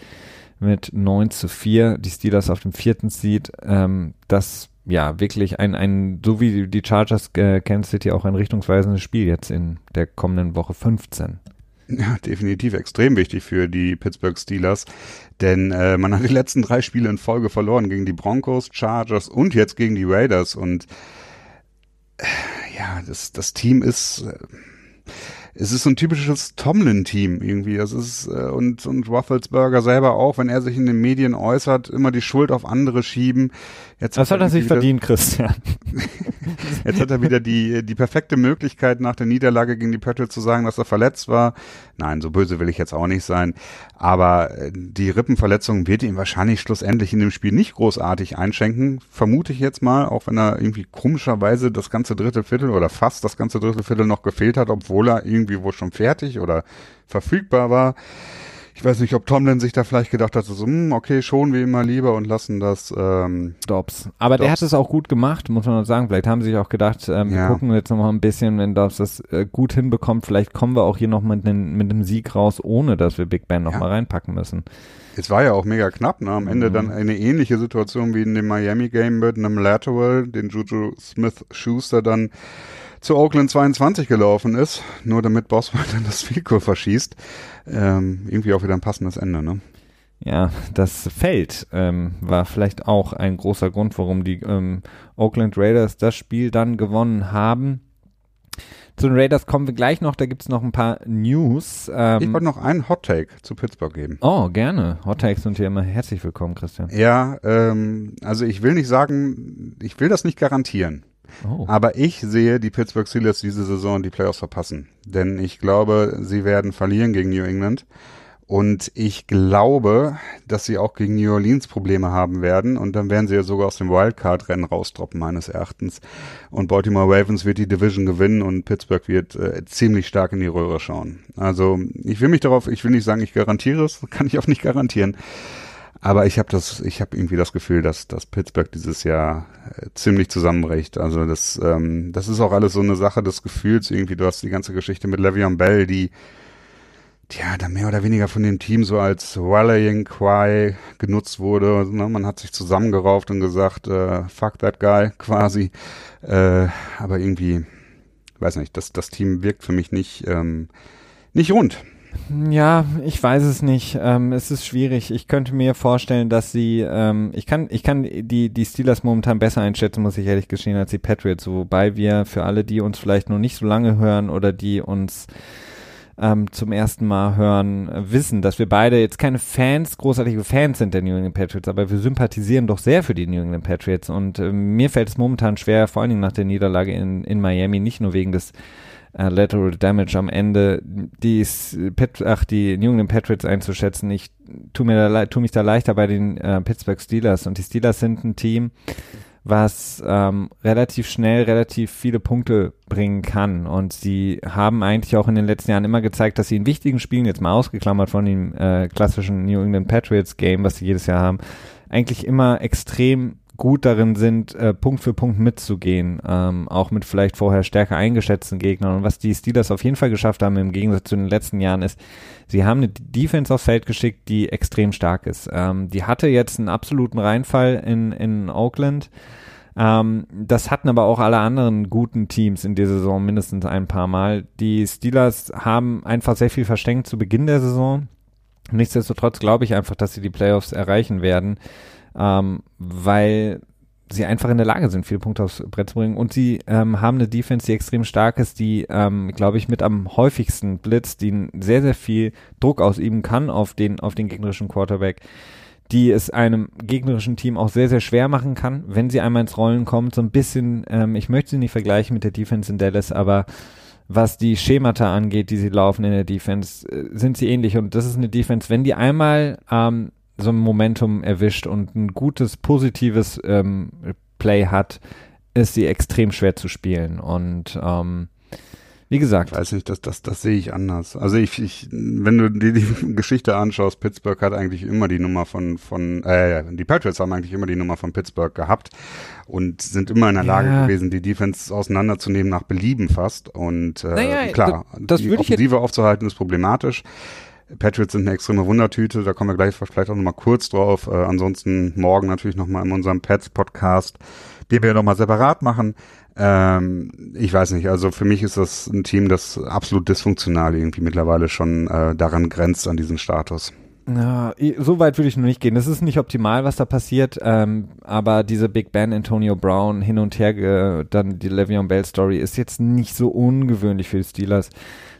mit 9 zu 4, die Steelers auf dem vierten Seed. Ähm, das ja wirklich ein, ein, so wie die Chargers äh, Kansas City auch ein richtungsweisendes Spiel jetzt in der kommenden Woche 15. Ja, definitiv extrem wichtig für die Pittsburgh Steelers, denn äh, man hat die letzten drei Spiele in Folge verloren gegen die Broncos, Chargers und jetzt gegen die Raiders und äh, ja, das, das Team ist äh, es ist so ein typisches Tomlin-Team irgendwie. Das ist, äh, und, und Rufflesberger selber auch, wenn er sich in den Medien äußert, immer die Schuld auf andere schieben. Jetzt das hat er sich verdient, Christian. Jetzt hat er wieder die, die perfekte Möglichkeit, nach der Niederlage gegen die Patriots zu sagen, dass er verletzt war. Nein, so böse will ich jetzt auch nicht sein. Aber äh, die Rippenverletzung wird ihm wahrscheinlich schlussendlich in dem Spiel nicht großartig einschenken. Vermute ich jetzt mal, auch wenn er irgendwie komischerweise das ganze dritte Viertel oder fast das ganze dritte Viertel noch gefehlt hat, obwohl er irgendwie wohl schon fertig oder verfügbar war. Ich weiß nicht, ob Tomlin sich da vielleicht gedacht hat, so, hm, okay, schon wie immer lieber und lassen das ähm, Dobbs. Aber Dobbs. der hat es auch gut gemacht, muss man sagen. Vielleicht haben sie sich auch gedacht, ähm, ja. wir gucken jetzt noch mal ein bisschen, wenn Dobbs das äh, gut hinbekommt, vielleicht kommen wir auch hier noch mit, mit einem Sieg raus, ohne dass wir Big Ben noch ja. mal reinpacken müssen. Es war ja auch mega knapp, ne? Am Ende mhm. dann eine ähnliche Situation wie in dem Miami Game mit einem Lateral, den Juju Smith Schuster dann zu Oakland 22 gelaufen ist, nur damit Boswell dann das Field verschießt. Ähm, irgendwie auch wieder ein passendes Ende, ne? Ja, das Feld ähm, war vielleicht auch ein großer Grund, warum die ähm, Oakland Raiders das Spiel dann gewonnen haben. Zu den Raiders kommen wir gleich noch, da gibt es noch ein paar News. Ähm, ich wollte noch einen Hot Take zu Pittsburgh geben. Oh, gerne. Hot Takes sind hier immer herzlich willkommen, Christian. Ja, ähm, also ich will nicht sagen, ich will das nicht garantieren. Oh. Aber ich sehe die Pittsburgh Steelers diese Saison die Playoffs verpassen. Denn ich glaube, sie werden verlieren gegen New England. Und ich glaube, dass sie auch gegen New Orleans Probleme haben werden. Und dann werden sie ja sogar aus dem Wildcard-Rennen rausdroppen, meines Erachtens. Und Baltimore Ravens wird die Division gewinnen und Pittsburgh wird äh, ziemlich stark in die Röhre schauen. Also ich will mich darauf, ich will nicht sagen, ich garantiere es, kann ich auch nicht garantieren. Aber ich habe das, ich habe irgendwie das Gefühl, dass, dass Pittsburgh dieses Jahr äh, ziemlich zusammenbricht. Also das, ähm, das ist auch alles so eine Sache des Gefühls irgendwie. Du hast die ganze Geschichte mit Le'Veon Bell, die ja, da mehr oder weniger von dem Team so als Rallying Cry genutzt wurde. Ne? Man hat sich zusammengerauft und gesagt, äh, fuck that guy quasi. Äh, aber irgendwie, weiß nicht, das, das Team wirkt für mich nicht, ähm, nicht rund. Ja, ich weiß es nicht. Ähm, es ist schwierig. Ich könnte mir vorstellen, dass sie, ähm, ich kann, ich kann die, die Steelers momentan besser einschätzen, muss ich ehrlich gestehen, als die Patriots. Wobei wir für alle, die uns vielleicht noch nicht so lange hören oder die uns ähm, zum ersten Mal hören, wissen, dass wir beide jetzt keine Fans, großartige Fans sind der New England Patriots, aber wir sympathisieren doch sehr für die New England Patriots und äh, mir fällt es momentan schwer, vor allen Dingen nach der Niederlage in, in Miami, nicht nur wegen des äh, Lateral Damage am Ende, die, Pet ach, die New England Patriots einzuschätzen. Ich tu, mir da, tu mich da leichter bei den äh, Pittsburgh Steelers. Und die Steelers sind ein Team, was ähm, relativ schnell relativ viele Punkte bringen kann. Und sie haben eigentlich auch in den letzten Jahren immer gezeigt, dass sie in wichtigen Spielen, jetzt mal ausgeklammert von dem äh, klassischen New England Patriots Game, was sie jedes Jahr haben, eigentlich immer extrem gut darin sind, äh, Punkt für Punkt mitzugehen, ähm, auch mit vielleicht vorher stärker eingeschätzten Gegnern. Und was die Steelers auf jeden Fall geschafft haben, im Gegensatz zu den letzten Jahren, ist, sie haben eine Defense aufs Feld geschickt, die extrem stark ist. Ähm, die hatte jetzt einen absoluten Reinfall in, in Oakland. Ähm, das hatten aber auch alle anderen guten Teams in der Saison mindestens ein paar Mal. Die Steelers haben einfach sehr viel versteckt zu Beginn der Saison. Nichtsdestotrotz glaube ich einfach, dass sie die Playoffs erreichen werden ähm, weil sie einfach in der Lage sind, viele Punkte aufs Brett zu bringen. Und sie ähm, haben eine Defense, die extrem stark ist, die, ähm, glaube ich, mit am häufigsten blitzt, die sehr, sehr viel Druck ausüben kann auf den, auf den gegnerischen Quarterback, die es einem gegnerischen Team auch sehr, sehr schwer machen kann, wenn sie einmal ins Rollen kommt. So ein bisschen, ähm, ich möchte sie nicht vergleichen mit der Defense in Dallas, aber was die Schemata angeht, die sie laufen in der Defense, äh, sind sie ähnlich. Und das ist eine Defense, wenn die einmal ähm, so ein Momentum erwischt und ein gutes, positives ähm, Play hat, ist sie extrem schwer zu spielen. Und ähm, Wie gesagt. Ich weiß nicht, das, das, das sehe ich anders. Also ich, ich, wenn du dir die Geschichte anschaust, Pittsburgh hat eigentlich immer die Nummer von, von, äh, die Patriots haben eigentlich immer die Nummer von Pittsburgh gehabt und sind immer in der Lage Ja. gewesen, die Defense auseinanderzunehmen nach Belieben fast. Und äh, Naja, klar, das die ich jetzt- Offensive aufzuhalten ist problematisch. Patriots sind eine extreme Wundertüte, da kommen wir gleich vielleicht auch nochmal kurz drauf. Äh, ansonsten morgen natürlich nochmal in unserem Pets-Podcast, den wir nochmal separat machen. Ähm, ich weiß nicht, also für mich ist das ein Team, das absolut dysfunktional irgendwie mittlerweile schon äh, daran grenzt an diesen Status. Ja, so weit würde ich noch nicht gehen. Das ist nicht optimal, was da passiert, ähm, aber diese Big Ben, Antonio Brown, hin und her, ge- dann die Le'Veon Bell Story ist jetzt nicht so ungewöhnlich für die Steelers.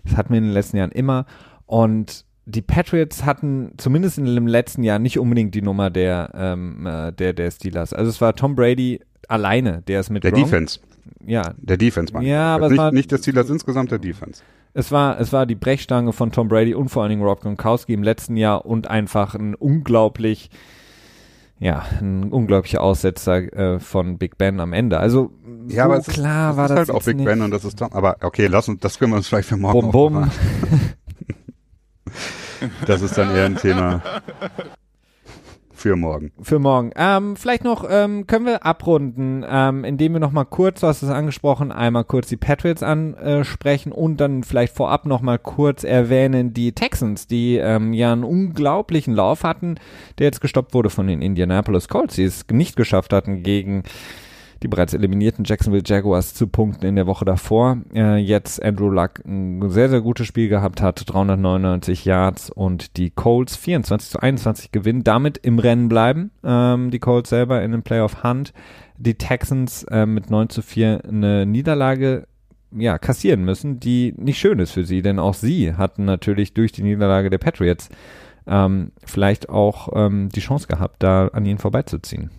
Das hatten wir in den letzten Jahren immer und die Patriots hatten zumindest in dem letzten Jahr nicht unbedingt die Nummer der, ähm, äh, der, der Steelers. Also es war Tom Brady alleine, der es mit Der Gronk- Defense, Ja, der Defense, ich. Ja, aber es nicht, war- nicht der Steelers insgesamt, der Defense. Es war, es war die Brechstange von Tom Brady und vor allen Dingen Rob Gronkowski im letzten Jahr und einfach ein unglaublich, ja, ein unglaublicher Aussetzer äh, von Big Ben am Ende. Also Ja, so aber es ist, klar es war ist das halt auch Big nicht. Ben und das ist Tom. Aber okay, lass uns, das können wir uns vielleicht für morgen Bum bum. Das ist dann eher ein Thema für morgen. Für morgen. Ähm, vielleicht noch ähm, können wir abrunden, ähm, indem wir noch mal kurz, du hast es angesprochen, einmal kurz die Patriots ansprechen und dann vielleicht vorab noch mal kurz erwähnen die Texans, die ähm, ja einen unglaublichen Lauf hatten, der jetzt gestoppt wurde von den Indianapolis Colts, die es nicht geschafft hatten gegen die bereits eliminierten Jacksonville Jaguars zu punkten in der Woche davor. Äh, jetzt Andrew Luck ein sehr, sehr gutes Spiel gehabt hat, 399 Yards und die Colts 24 zu 21 gewinnen, damit im Rennen bleiben. Ähm, die Colts selber in den Playoff Hunt. Die Texans äh, mit 9 zu 4 eine Niederlage ja, kassieren müssen, die nicht schön ist für sie, denn auch sie hatten natürlich durch die Niederlage der Patriots ähm, vielleicht auch ähm, die Chance gehabt, da an ihnen vorbeizuziehen.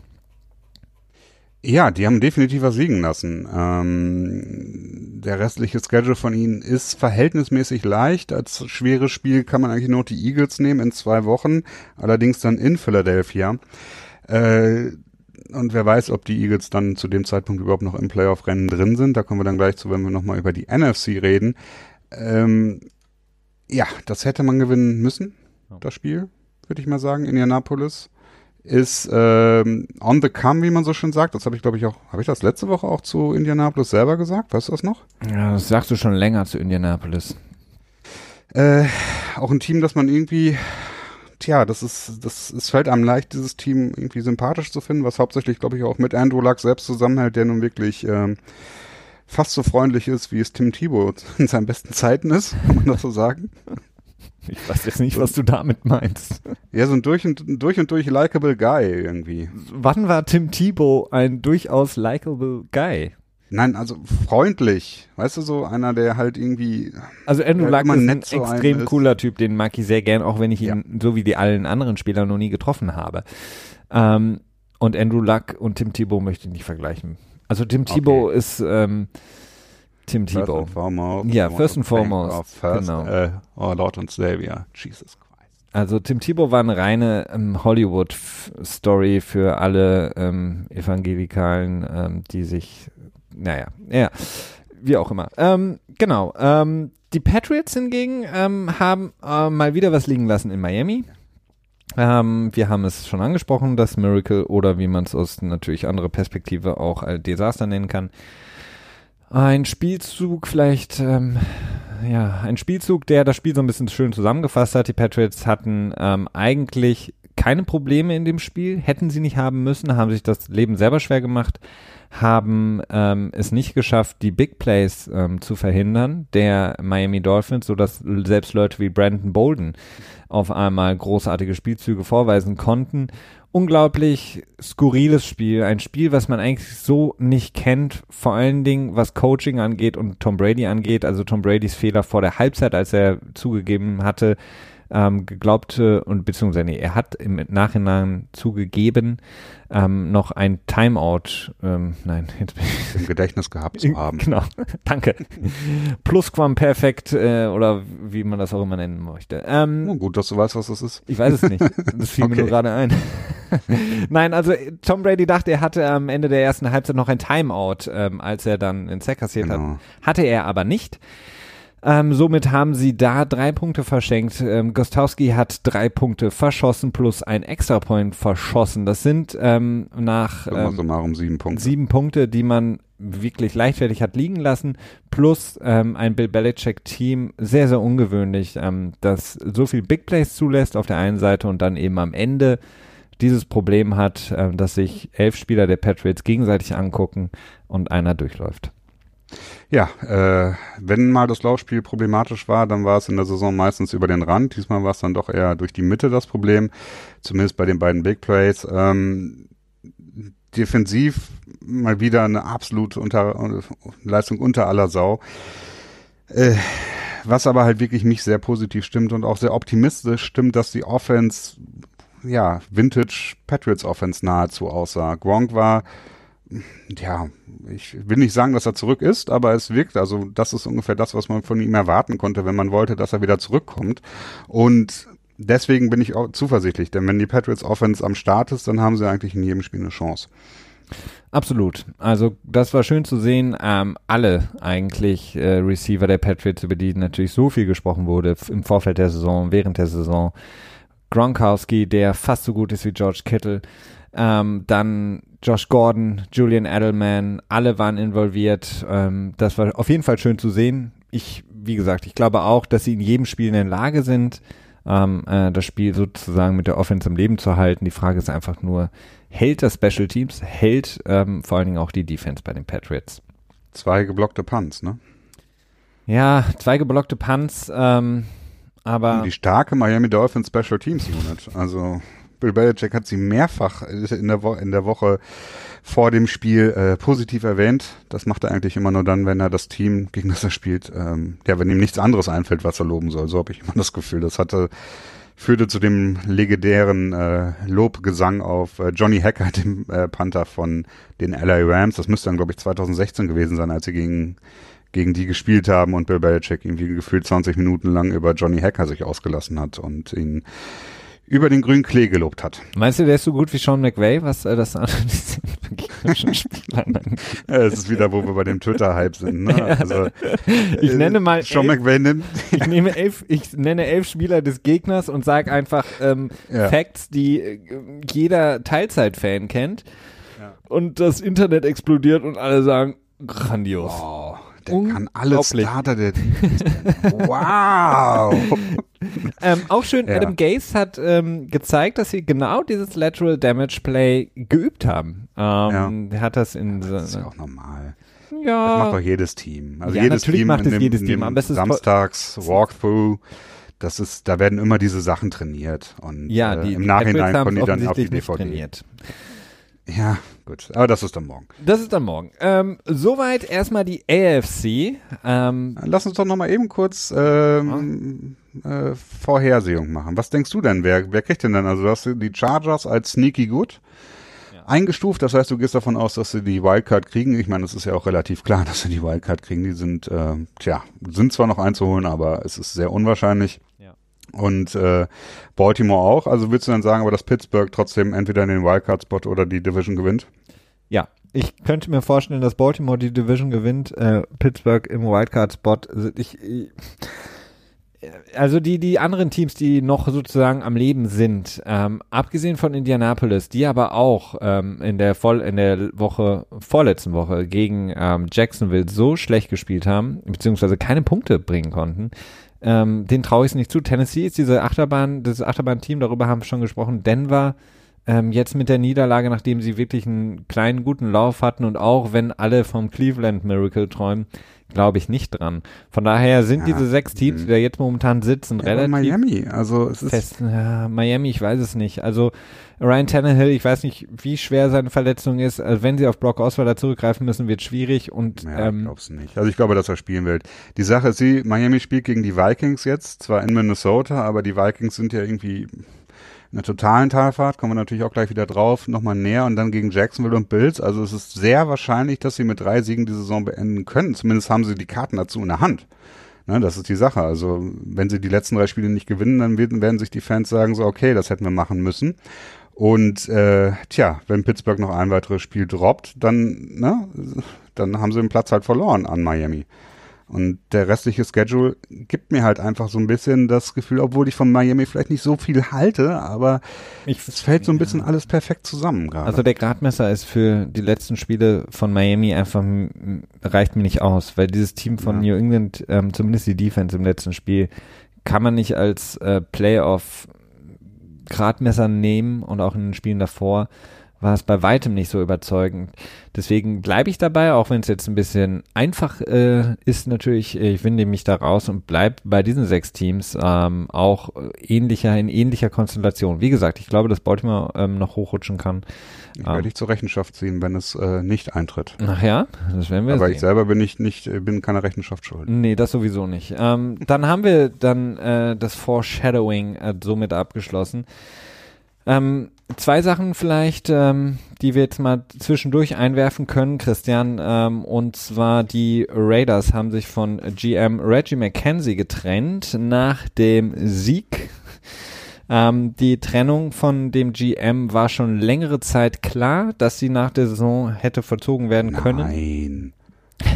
Ja, die haben definitiv was liegen lassen. Ähm, der restliche Schedule von ihnen ist verhältnismäßig leicht. Als schweres Spiel kann man eigentlich nur die Eagles nehmen in zwei Wochen, allerdings dann in Philadelphia. Äh, und wer weiß, ob die Eagles dann zu dem Zeitpunkt überhaupt noch im Playoff-Rennen drin sind. Da kommen wir dann gleich zu, wenn wir nochmal über die NFC reden. Ähm, ja, das hätte man gewinnen müssen, das Spiel, würde ich mal sagen, Indianapolis ist ähm, on the come, wie man so schön sagt. Das habe ich, glaube ich, auch, habe ich das letzte Woche auch zu Indianapolis selber gesagt? Weißt du das noch? Ja, das sagst du schon länger zu Indianapolis. Äh, auch ein Team, das man irgendwie, tja, das ist, das, es fällt einem leicht, dieses Team irgendwie sympathisch zu finden, was hauptsächlich, glaube ich, auch mit Andrew Luck selbst zusammenhält, der nun wirklich ähm, fast so freundlich ist, wie es Tim Thibault in seinen besten Zeiten ist, kann man das so sagen. Ich weiß jetzt nicht, was du damit meinst. Ja, so ein durch und durch und durch likable Guy irgendwie. Wann war Tim Tebow ein durchaus likable Guy? Nein, also freundlich. Weißt du, so einer, der halt irgendwie Also Andrew Ja, Luck ist ein einem extrem cooler Typ, den mag ich sehr gern, auch wenn ich ihn so wie die allen anderen Spieler noch nie getroffen habe. Ähm, und Andrew Luck und Tim Tebow möchte ich nicht vergleichen. Also Tim Tebow ist ähm, Tim First Tebow. and foremost, Ja, first and foremost, First, genau. äh, our Lord and Savior, Jesus Christ. Also Tim Tebow war eine reine ähm, Hollywood-Story für alle ähm, Evangelikalen, ähm, die sich, naja, ja, wie auch immer. Ähm, genau. Ähm, die Patriots hingegen ähm, haben äh, mal wieder was liegen lassen in Miami. Ähm, wir haben es schon angesprochen, das Miracle oder wie man es aus natürlich anderer Perspektive auch als Desaster nennen kann. Ein Spielzug vielleicht, ähm, ja, ein Spielzug, der das Spiel so ein bisschen schön zusammengefasst hat. Die Patriots hatten ähm, eigentlich keine Probleme in dem Spiel, hätten sie nicht haben müssen, haben sich das Leben selber schwer gemacht, haben ähm, es nicht geschafft, die Big Plays ähm, zu verhindern, der Miami Dolphins, sodass selbst Leute wie Brandon Bolden auf einmal großartige Spielzüge vorweisen konnten. Unglaublich skurriles Spiel, ein Spiel, was man eigentlich so nicht kennt, vor allen Dingen was Coaching angeht und Tom Brady angeht, also Tom Bradys Fehler vor der Halbzeit, als er zugegeben hatte, ähm, geglaubte und beziehungsweise nee, er hat im Nachhinein zugegeben, ähm, noch ein Timeout, ähm, nein, jetzt bin ich Im Gedächtnis gehabt zu haben. Genau, danke. Plusquamperfekt äh, oder wie man das auch immer nennen möchte. Ähm, Oh, gut, dass du weißt, was das ist. ich weiß es nicht. Das fiel mir Okay. nur gerade ein. Nein, also Tom Brady dachte, er hatte am Ende der ersten Halbzeit noch ein Timeout, ähm, als er dann den Sack kassiert hat. Genau. Hatte er aber nicht. Ähm, somit haben sie da drei Punkte verschenkt. Ähm, Gostowski hat drei Punkte verschossen plus ein Extrapoint verschossen. Das sind ähm, nach ähm, summarum sieben Punkte. sieben Punkte, die man wirklich leichtfertig hat liegen lassen, plus ähm, ein Bill Belichick-Team, sehr, sehr ungewöhnlich, ähm, das so viel Big Plays zulässt auf der einen Seite und dann eben am Ende dieses Problem hat, äh, dass sich elf Spieler der Patriots gegenseitig angucken und einer durchläuft. Ja, äh, wenn mal das Laufspiel problematisch war, dann war es in der Saison meistens über den Rand. Diesmal war es dann doch eher durch die Mitte das Problem, zumindest bei den beiden Big Plays. Ähm, defensiv mal wieder eine absolute unter, Leistung unter aller Sau. Äh, was aber halt wirklich mich sehr positiv stimmt und auch sehr optimistisch stimmt, dass die Offense, ja, Vintage Patriots Offense nahezu aussah. Gronk war ja, ich will nicht sagen, dass er zurück ist, aber es wirkt, also das ist ungefähr das, was man von ihm erwarten konnte, wenn man wollte, dass er wieder zurückkommt. Und deswegen bin ich auch zuversichtlich, denn wenn die Patriots Offense am Start ist, dann haben sie eigentlich in jedem Spiel eine Chance. Absolut. Also das war schön zu sehen. Ähm, alle eigentlich äh, Receiver der Patriots, über die natürlich so viel gesprochen wurde im Vorfeld der Saison, während der Saison. Gronkowski, der fast so gut ist wie George Kittle. Ähm, dann Josh Gordon, Julian Edelman, alle waren involviert. Ähm, das war auf jeden Fall schön zu sehen. Ich, wie gesagt, ich glaube auch, dass sie in jedem Spiel in der Lage sind, ähm, äh, das Spiel sozusagen mit der Offense am Leben zu halten. Die Frage ist einfach nur, hält das Special Teams, hält ähm, vor allen Dingen auch die Defense bei den Patriots? Zwei geblockte Punts, ne? Ja, zwei geblockte Punts, ähm, aber. Die starke Miami Dolphins Special Teams Unit. Also Bill Belichick hat sie mehrfach in der, Wo in der Woche vor dem Spiel äh, positiv erwähnt. Das macht er eigentlich immer nur dann, wenn er das Team, gegen das er spielt, ähm, ja, wenn ihm nichts anderes einfällt, was er loben soll. So habe ich immer das Gefühl. Das hatte führte zu dem legendären äh, Lobgesang auf äh, Johnny Hacker, dem äh, Panther von den LA Rams. Das müsste dann, glaube ich, 2016 gewesen sein, als sie gegen gegen die gespielt haben und Bill Belichick irgendwie gefühlt 20 Minuten lang über Johnny Hacker sich ausgelassen hat und ihn über den grünen Klee gelobt hat. Meinst du, der ist so gut wie Sean McVay, was äh, das Es ist wieder, wo wir bei dem Twitter-Hype sind. Ne? Also, ich nenne mal Sean elf, McVay nimmt. ich nehme elf, ich nenne elf Spieler des Gegners und sage einfach ähm, ja. Facts, die äh, jeder Teilzeit-Fan kennt. Ja. Und das Internet explodiert und alle sagen, grandios. Oh. Der kann alle Starter der Wow! ähm, auch schön, ja. Adam Gase hat ähm, gezeigt, dass sie genau dieses Lateral Damage Play geübt haben. Ähm, ja. Hat das in. das ist ja auch normal. Ja. Das macht doch jedes Team. Also ja, jedes natürlich Team macht es dem, jedes Team. Am Samstags Walkthrough. Das ist, da werden immer diese Sachen trainiert und ja, die, äh, im Nachhinein kommen die dann auf die DVD. Trainiert. Ja, gut. Aber das ist dann morgen. Das ist dann morgen. Ähm, soweit erstmal die AFC. Ähm, Lass uns doch nochmal eben kurz ähm, äh, Vorhersehung machen. Was denkst du denn? Wer, wer kriegt denn dann? Also du hast die Chargers als sneaky good ja. eingestuft. Das heißt, du gehst davon aus, dass sie die Wildcard kriegen. Ich meine, es ist ja auch relativ klar, dass sie die Wildcard kriegen. Die sind, äh, tja, sind zwar noch einzuholen, aber es ist sehr unwahrscheinlich und äh, Baltimore auch. Also würdest du dann sagen, aber dass Pittsburgh trotzdem entweder in den Wildcard-Spot oder die Division gewinnt? Ja, ich könnte mir vorstellen, dass Baltimore die Division gewinnt, äh, Pittsburgh im Wildcard-Spot. Ich, ich, also die, die anderen Teams, die noch sozusagen am Leben sind, ähm, abgesehen von Indianapolis, die aber auch ähm, in der voll in der Woche, vorletzten Woche gegen ähm, Jacksonville so schlecht gespielt haben, beziehungsweise keine Punkte bringen konnten, ähm, den traue ich es nicht zu. Tennessee ist diese Achterbahn, das Achterbahn-Team, darüber haben wir schon gesprochen. Denver ähm, jetzt mit der Niederlage, nachdem sie wirklich einen kleinen guten Lauf hatten und auch wenn alle vom Cleveland Miracle träumen, glaube ich nicht dran. Von daher sind ja, diese sechs Teams, die da jetzt momentan sitzen, ja, relativ Miami, also es ist fest. Ja, Miami, ich weiß es nicht. Also Ryan Tannehill, ich weiß nicht, wie schwer seine Verletzung ist. Also wenn sie auf Brock Osweiler zurückgreifen müssen, wird schwierig und ja, ähm, ich glaub's nicht. Also ich glaube, dass er spielen wird. Die Sache ist, sie Miami spielt gegen die Vikings jetzt, zwar in Minnesota, aber die Vikings sind ja irgendwie in der totalen Talfahrt, kommen wir natürlich auch gleich wieder drauf, nochmal näher und dann gegen Jacksonville und Bills. Also es ist sehr wahrscheinlich, dass sie mit drei Siegen die Saison beenden können. Zumindest haben sie die Karten dazu in der Hand. Ne, das ist die Sache. Also wenn sie die letzten drei Spiele nicht gewinnen, dann werden, werden sich die Fans sagen so, okay, das hätten wir machen müssen. Und äh, tja, wenn Pittsburgh noch ein weiteres Spiel droppt, dann, ne, dann haben sie den Platz halt verloren an Miami. Und der restliche Schedule gibt mir halt einfach so ein bisschen das Gefühl, obwohl ich von Miami vielleicht nicht so viel halte, aber ich, es fällt so ein bisschen alles perfekt zusammen gerade. Also der Gradmesser ist für die letzten Spiele von Miami einfach, reicht mir nicht aus, weil dieses Team von ja. New England, ähm, zumindest die Defense im letzten Spiel, kann man nicht als äh, Playoff Gradmesser nehmen und auch in den Spielen davor war es bei weitem nicht so überzeugend. Deswegen bleibe ich dabei, auch wenn es jetzt ein bisschen einfach äh, ist natürlich. Ich winde mich da raus und bleibe bei diesen sechs Teams ähm, auch ähnlicher in ähnlicher Konstellation. Wie gesagt, ich glaube, dass Baltimore ähm, noch hochrutschen kann. Ich werde ähm, dich zur Rechenschaft ziehen, wenn es äh, nicht eintritt. Ach ja, das werden wir Aber sehen. ich selber bin ich nicht, bin keiner Rechenschaft schuld. Nee, das sowieso nicht. Ähm, dann haben wir dann äh, das Foreshadowing äh, somit abgeschlossen. Ähm, zwei Sachen vielleicht, ähm, die wir jetzt mal zwischendurch einwerfen können, Christian. Ähm, und zwar die Raiders haben sich von GM Reggie McKenzie getrennt nach dem Sieg. Ähm, die Trennung von dem GM war schon längere Zeit klar, dass sie nach der Saison hätte verzogen werden können. Nein.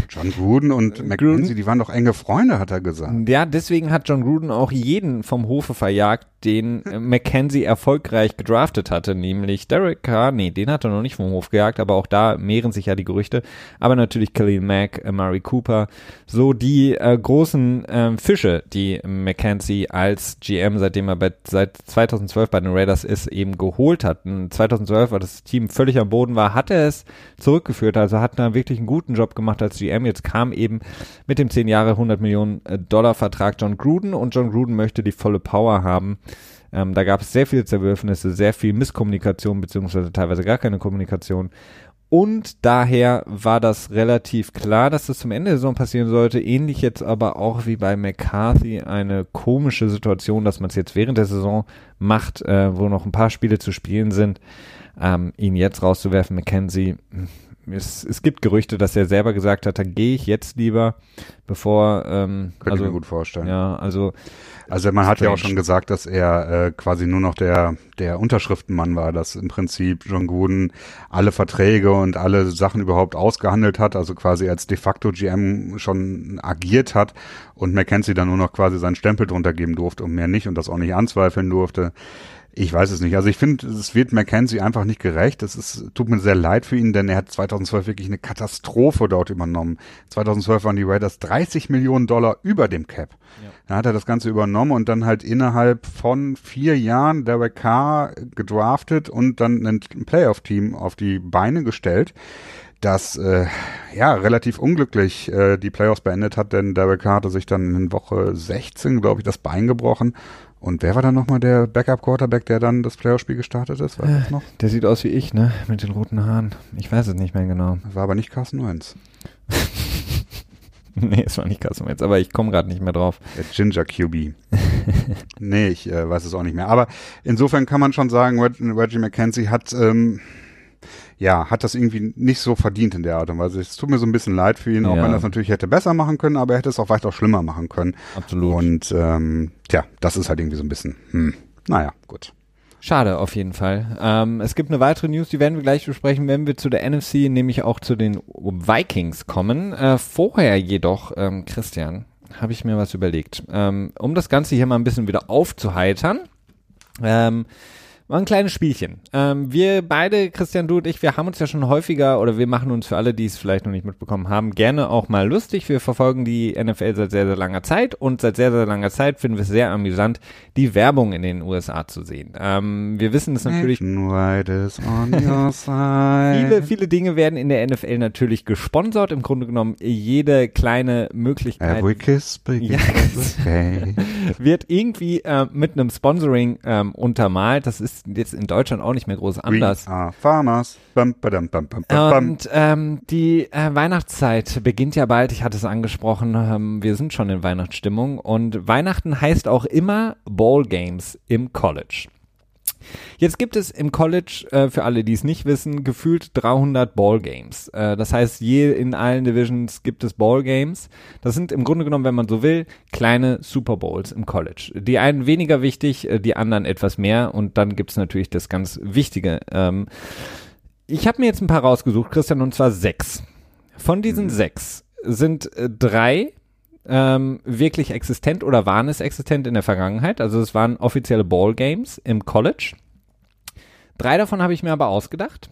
John Gruden und McKenzie, die waren doch enge Freunde, hat er gesagt. Ja, deswegen hat John Gruden auch jeden vom Hofe verjagt, den äh, McKenzie erfolgreich gedraftet hatte, nämlich Derek Carr. Nee, den hat er noch nicht vom Hof gejagt, aber auch da mehren sich ja die Gerüchte. Aber natürlich Khalil Mack, äh, Murray Cooper, so die äh, großen äh, Fische, die McKenzie als GM, seitdem er bei, seit 2012 bei den Raiders ist, eben geholt hat. Und 2012, als das Team völlig am Boden war, hat er es zurückgeführt. Also hat er wirklich einen guten Job gemacht als GM. Jetzt kam eben mit dem 10 Jahre 100 Millionen äh, Dollar Vertrag John Gruden und John Gruden möchte die volle Power haben ähm, da gab es sehr viele Zerwürfnisse, sehr viel Misskommunikation, beziehungsweise teilweise gar keine Kommunikation. Und daher war das relativ klar, dass das zum Ende der Saison passieren sollte. Ähnlich jetzt aber auch wie bei McCarthy eine komische Situation, dass man es jetzt während der Saison macht, äh, wo noch ein paar Spiele zu spielen sind. Ähm, ihn jetzt rauszuwerfen, McKenzie, es, es gibt Gerüchte, dass er selber gesagt hat, da gehe ich jetzt lieber, bevor ähm, Könnte also, ich mir gut vorstellen. Ja, also also man hat ja auch schon gesagt, dass er äh, quasi nur noch der der Unterschriftenmann war, dass im Prinzip John Gruden alle Verträge und alle Sachen überhaupt ausgehandelt hat, also quasi als de facto GM schon agiert hat und McKenzie dann nur noch quasi seinen Stempel drunter geben durfte und mehr nicht und das auch nicht anzweifeln durfte. Ich weiß es nicht. Also ich finde, es wird McKenzie einfach nicht gerecht. Es ist, tut mir sehr leid für ihn, denn er hat 2012 wirklich eine Katastrophe dort übernommen. 2012 waren die Raiders 30 Millionen Dollar über dem Cap. Ja. Da hat er das Ganze übernommen und dann halt innerhalb von vier Jahren Derek Carr gedraftet und dann ein Playoff-Team auf die Beine gestellt das äh, ja relativ unglücklich äh, die Playoffs beendet hat, denn Derek Carr hatte sich dann in Woche 16, glaube ich, das Bein gebrochen und wer war dann nochmal der Backup-Quarterback, der dann das Playoff-Spiel gestartet ist? Noch? Der sieht aus wie ich, ne? Mit den roten Haaren. Ich weiß es nicht mehr genau. Das war aber nicht Carson Wentz. nee, es war nicht Carson Wentz, aber ich komme gerade nicht mehr drauf. Der Ginger QB. nee, ich äh, weiß es auch nicht mehr. Aber insofern kann man schon sagen, Reggie McKenzie hat ähm, ja, hat das irgendwie nicht so verdient in der Art und Weise. Es tut mir so ein bisschen leid für ihn, auch ja. wenn er es natürlich hätte besser machen können, aber er hätte es auch weitaus schlimmer machen können. Absolut. Und ähm, tja, das ist halt irgendwie so ein bisschen, hm, naja, gut. Schade auf jeden Fall. Ähm, es gibt eine weitere News, die werden wir gleich besprechen, wenn wir zu der NFC, nämlich auch zu den Vikings kommen. Äh, vorher jedoch, ähm, Christian, habe ich mir was überlegt. Ähm, um das Ganze hier mal ein bisschen wieder aufzuheitern. Ähm, war ein kleines Spielchen. Ähm, wir beide, Christian, du und ich, wir haben uns ja schon häufiger, oder wir machen uns für alle, die es vielleicht noch nicht mitbekommen haben, gerne auch mal lustig. Wir verfolgen die NFL seit sehr, sehr langer Zeit und seit sehr, sehr langer Zeit finden wir es sehr amüsant, die Werbung in den USA zu sehen. Ähm, wir wissen es natürlich. viele, viele Dinge werden in der NFL natürlich gesponsert. Im Grunde genommen jede kleine Möglichkeit. Every kiss ja, wird irgendwie äh, mit einem Sponsoring ähm, untermalt. Das ist ist jetzt in Deutschland auch nicht mehr groß anders. We are farmers. Bum, badum, bum, bum, Und ähm, die äh, Weihnachtszeit beginnt ja bald. Ich hatte es angesprochen. Ähm, wir sind schon in Weihnachtsstimmung und Weihnachten heißt auch immer Ball Games im College. Jetzt gibt es im College, äh, für alle, die es nicht wissen, gefühlt 300 Ballgames. Äh, das heißt, je in allen Divisions gibt es Ballgames. Das sind im Grunde genommen, wenn man so will, kleine Super Bowls im College. Die einen weniger wichtig, äh, die anderen etwas mehr und dann gibt es natürlich das ganz Wichtige. Ähm, ich habe mir jetzt ein paar rausgesucht, Christian, und zwar sechs. Von diesen mhm. sechs sind äh, drei ähm, wirklich existent oder waren es existent in der Vergangenheit. Also es waren offizielle Ballgames im College. Drei davon habe ich mir aber ausgedacht.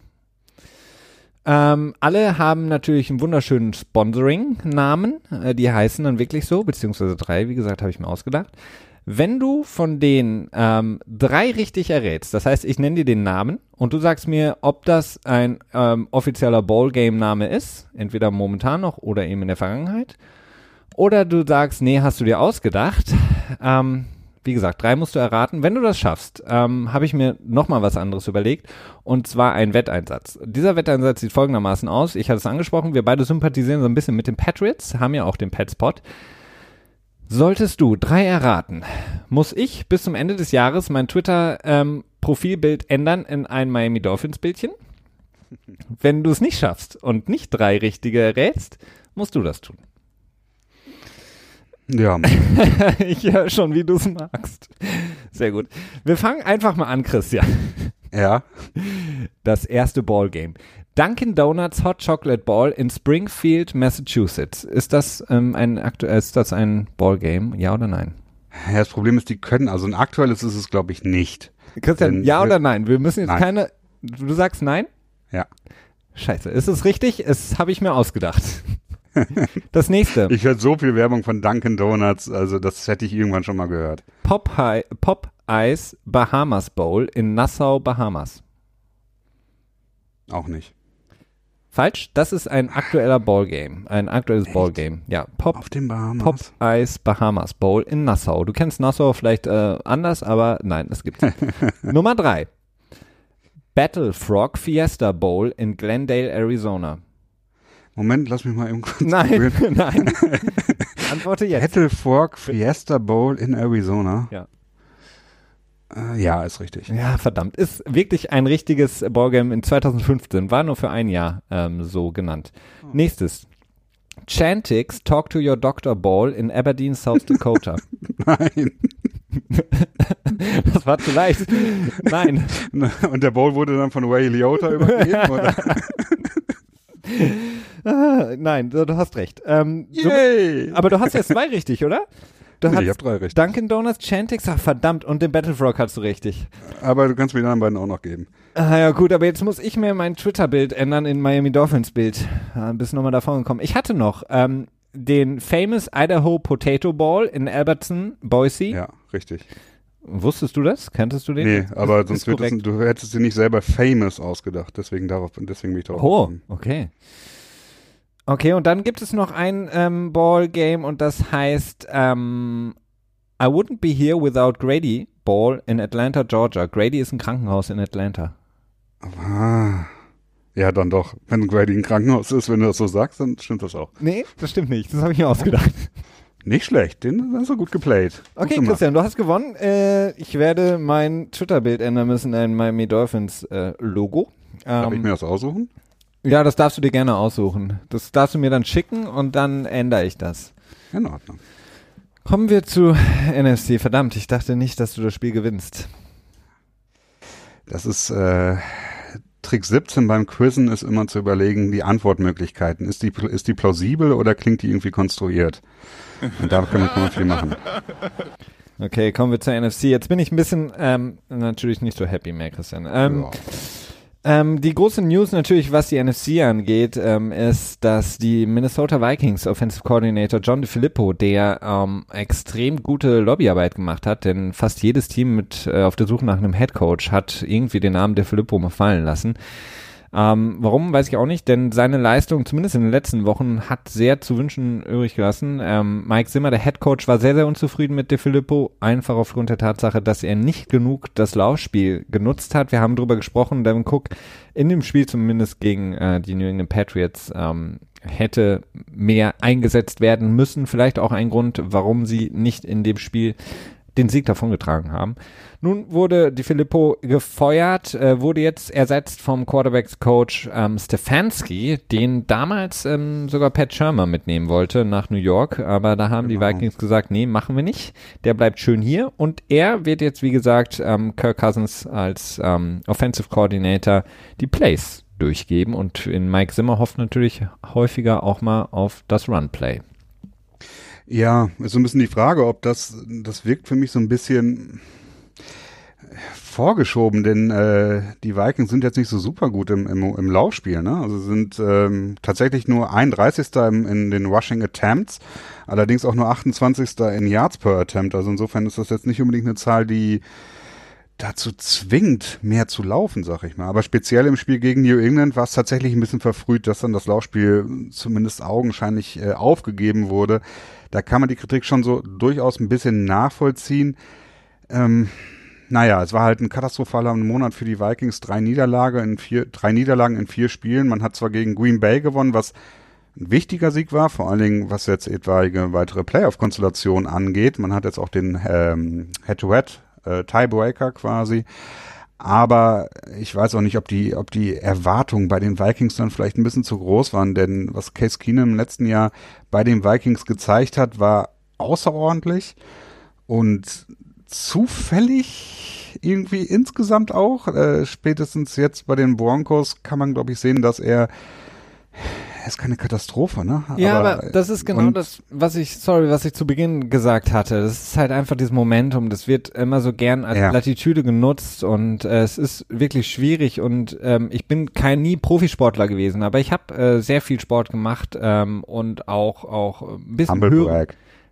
Ähm, alle haben natürlich einen wunderschönen Sponsoring-Namen. Äh, die heißen dann wirklich so, beziehungsweise drei, wie gesagt, habe ich mir ausgedacht. Wenn du von denen ähm, drei richtig errätst, das heißt, ich nenne dir den Namen und du sagst mir, ob das ein ähm, offizieller Ballgame-Name ist, entweder momentan noch oder eben in der Vergangenheit, oder du sagst, nee, hast du dir ausgedacht. Ähm, wie gesagt, drei musst du erraten. Wenn du das schaffst, ähm, habe ich mir nochmal was anderes überlegt. Und zwar ein Wetteinsatz. Dieser Wetteinsatz sieht folgendermaßen aus. Ich hatte es angesprochen, wir beide sympathisieren so ein bisschen mit den Patriots, haben ja auch den Petspot. Solltest du drei erraten, muss ich bis zum Ende des Jahres mein Twitter-Profilbild ähm, ändern in ein Miami Dolphins-Bildchen. Wenn du es nicht schaffst und nicht drei richtige errätst, musst du das tun. Ja. ich höre schon, wie du es magst. Sehr gut. Wir fangen einfach mal an, Christian. Ja. Das erste Ballgame. Dunkin' Donuts Hot Chocolate Ball in Springfield, Massachusetts. Ist das ähm, ein aktuell ist das ein Ballgame? Ja oder nein? Ja, das Problem ist, die können, also ein aktuelles ist es, glaube ich, nicht. Christian, Denn ja oder nein? Wir müssen jetzt nein. keine. Du sagst nein? Ja. Scheiße, ist es richtig? Es habe ich mir ausgedacht. Das nächste. Ich höre so viel Werbung von Dunkin' Donuts, also das hätte ich irgendwann schon mal gehört. Pop, High, Pop Ice Bahamas Bowl in Nassau, Bahamas. Auch nicht. Falsch, das ist ein aktueller Ballgame, ein aktuelles Echt? Ballgame. Ja, Pop, Auf dem Bahamas. Pop Ice Bahamas Bowl in Nassau. Du kennst Nassau vielleicht äh, anders, aber nein, es gibt's. Nummer drei. Battle Frog Fiesta Bowl in Glendale, Arizona. Moment, lass mich mal eben kurz Nein, nein. Antworte jetzt. Battle Fork Fiesta Bowl in Arizona. Ja. Äh, ja, ist richtig. Ja, verdammt. Ist wirklich ein richtiges Ballgame in 2015. War nur für ein Jahr ähm, so genannt. Oh. Nächstes. Chantix Talk to Your Doctor Ball in Aberdeen, South Dakota. Nein. das war zu leicht. Nein. Und der Ball wurde dann von Ray Liotta übergeben, oder? ah, nein, du, du, hast recht. Ähm, Yay! Du, aber du hast ja zwei richtig, oder? Du nee, ich hab drei richtig. Dunkin' Donuts, Chantix, ach verdammt, und den Battlefrog hast du richtig. Aber du kannst mir die anderen beiden auch noch geben. Ah ja gut, aber jetzt muss ich mir mein Twitter-Bild ändern in Miami Dolphins-Bild. Ja, bist nochmal davon gekommen. Ich hatte noch ähm, den famous Idaho Potato Ball in Albertson, Boise. Ja, richtig. Wusstest du das? Kanntest du den? Nee, aber sonst wird es, du hättest dir nicht selber famous ausgedacht. Deswegen darauf, deswegen bin ich darauf Oh, gekommen. okay. Okay, und dann gibt es noch ein ähm, Ball-Game und das heißt ähm, I wouldn't be here without Grady Ball in Atlanta, Georgia. Grady ist ein Krankenhaus in Atlanta. Ah. Ja, dann doch. Wenn Grady ein Krankenhaus ist, wenn du das so sagst, dann stimmt das auch. Nee, das stimmt nicht. Das habe ich mir ausgedacht. Nicht schlecht, den hast du gut geplayt. Gut okay, gemacht. Christian, du hast gewonnen. Äh, ich werde mein Twitter-Bild ändern müssen in ein Miami Dolphins äh, Logo. Darf ähm, ich mir das aussuchen? Ja, das darfst du dir gerne aussuchen. Das darfst du mir dann schicken und dann ändere ich das. In Ordnung. Kommen wir zu NFC. Verdammt, ich dachte nicht, dass du das Spiel gewinnst. Das ist äh, Trick 17 beim Quizzen ist immer zu überlegen, die Antwortmöglichkeiten. Ist die, ist die plausibel oder klingt die irgendwie konstruiert? Und da kann man viel machen. Okay, kommen wir zur NFC. Jetzt bin ich ein bisschen ähm, natürlich nicht so happy mehr, Christian. Ähm. Ähm, die große News natürlich, was die NFC angeht, ähm, ist, dass die Minnesota Vikings Offensive Coordinator John DeFilippo, der ähm, extrem gute Lobbyarbeit gemacht hat, denn fast jedes Team mit äh, auf der Suche nach einem Head Coach hat irgendwie den Namen DeFilippo mal fallen lassen. Ähm, warum, weiß ich auch nicht, denn seine Leistung, zumindest in den letzten Wochen, hat sehr zu wünschen übrig gelassen. Ähm, Mike Zimmer, der Head Coach, war sehr, sehr unzufrieden mit De Filippo, einfach aufgrund der Tatsache, dass er nicht genug das Laufspiel genutzt hat. Wir haben drüber gesprochen, Devin Cook in dem Spiel zumindest gegen äh, die New England Patriots ähm, hätte mehr eingesetzt werden müssen. Vielleicht auch ein Grund, warum sie nicht in dem Spiel den Sieg davongetragen haben. Nun wurde Di Filippo gefeuert, äh, wurde jetzt ersetzt vom Quarterbacks-Coach ähm, Stefanski, den damals ähm, sogar Pat Shermer mitnehmen wollte nach New York, aber da haben genau. die Vikings gesagt, nee, machen wir nicht. Der bleibt schön hier und er wird jetzt, wie gesagt, ähm, Kirk Cousins als ähm, Offensive Coordinator die Plays durchgeben und in Mike Zimmer hofft natürlich häufiger auch mal auf das Run-Play. Ja, ist so ein bisschen die Frage, ob das, das wirkt für mich so ein bisschen vorgeschoben, denn äh, die Vikings sind jetzt nicht so super gut im, im, im Laufspiel. Ne? Also sind ähm, tatsächlich nur 31. Im, in den Rushing Attempts, allerdings auch nur 28. in Yards per Attempt. Also insofern ist das jetzt nicht unbedingt eine Zahl, die dazu zwingt, mehr zu laufen, sag ich mal. Aber speziell im Spiel gegen New England war es tatsächlich ein bisschen verfrüht, dass dann das Laufspiel zumindest augenscheinlich äh, aufgegeben wurde. Da kann man die Kritik schon so durchaus ein bisschen nachvollziehen. Ähm, naja, es war halt ein katastrophaler Monat für die Vikings. Drei Niederlage in vier, drei Niederlagen in vier Spielen. Man hat zwar gegen Green Bay gewonnen, was ein wichtiger Sieg war, vor allen Dingen was jetzt etwaige weitere Playoff-Konstellationen angeht. Man hat jetzt auch den ähm, Head-to-Head äh, Tiebreaker quasi. Aber ich weiß auch nicht, ob die, ob die Erwartungen bei den Vikings dann vielleicht ein bisschen zu groß waren, denn was Case Keenum im letzten Jahr bei den Vikings gezeigt hat, war außerordentlich und zufällig irgendwie insgesamt auch. Äh, spätestens jetzt bei den Broncos kann man, glaube ich, sehen, dass er ist keine Katastrophe, ne? Ja, aber, aber das ist genau das, was ich, sorry, was ich zu Beginn gesagt hatte. Das ist halt einfach dieses Momentum. Das wird immer so gern als ja. Latitude genutzt und äh, es ist wirklich schwierig und ähm, ich bin kein nie Profisportler gewesen, aber ich habe äh, sehr viel Sport gemacht ähm, und auch auch ein bisschen Humble höher,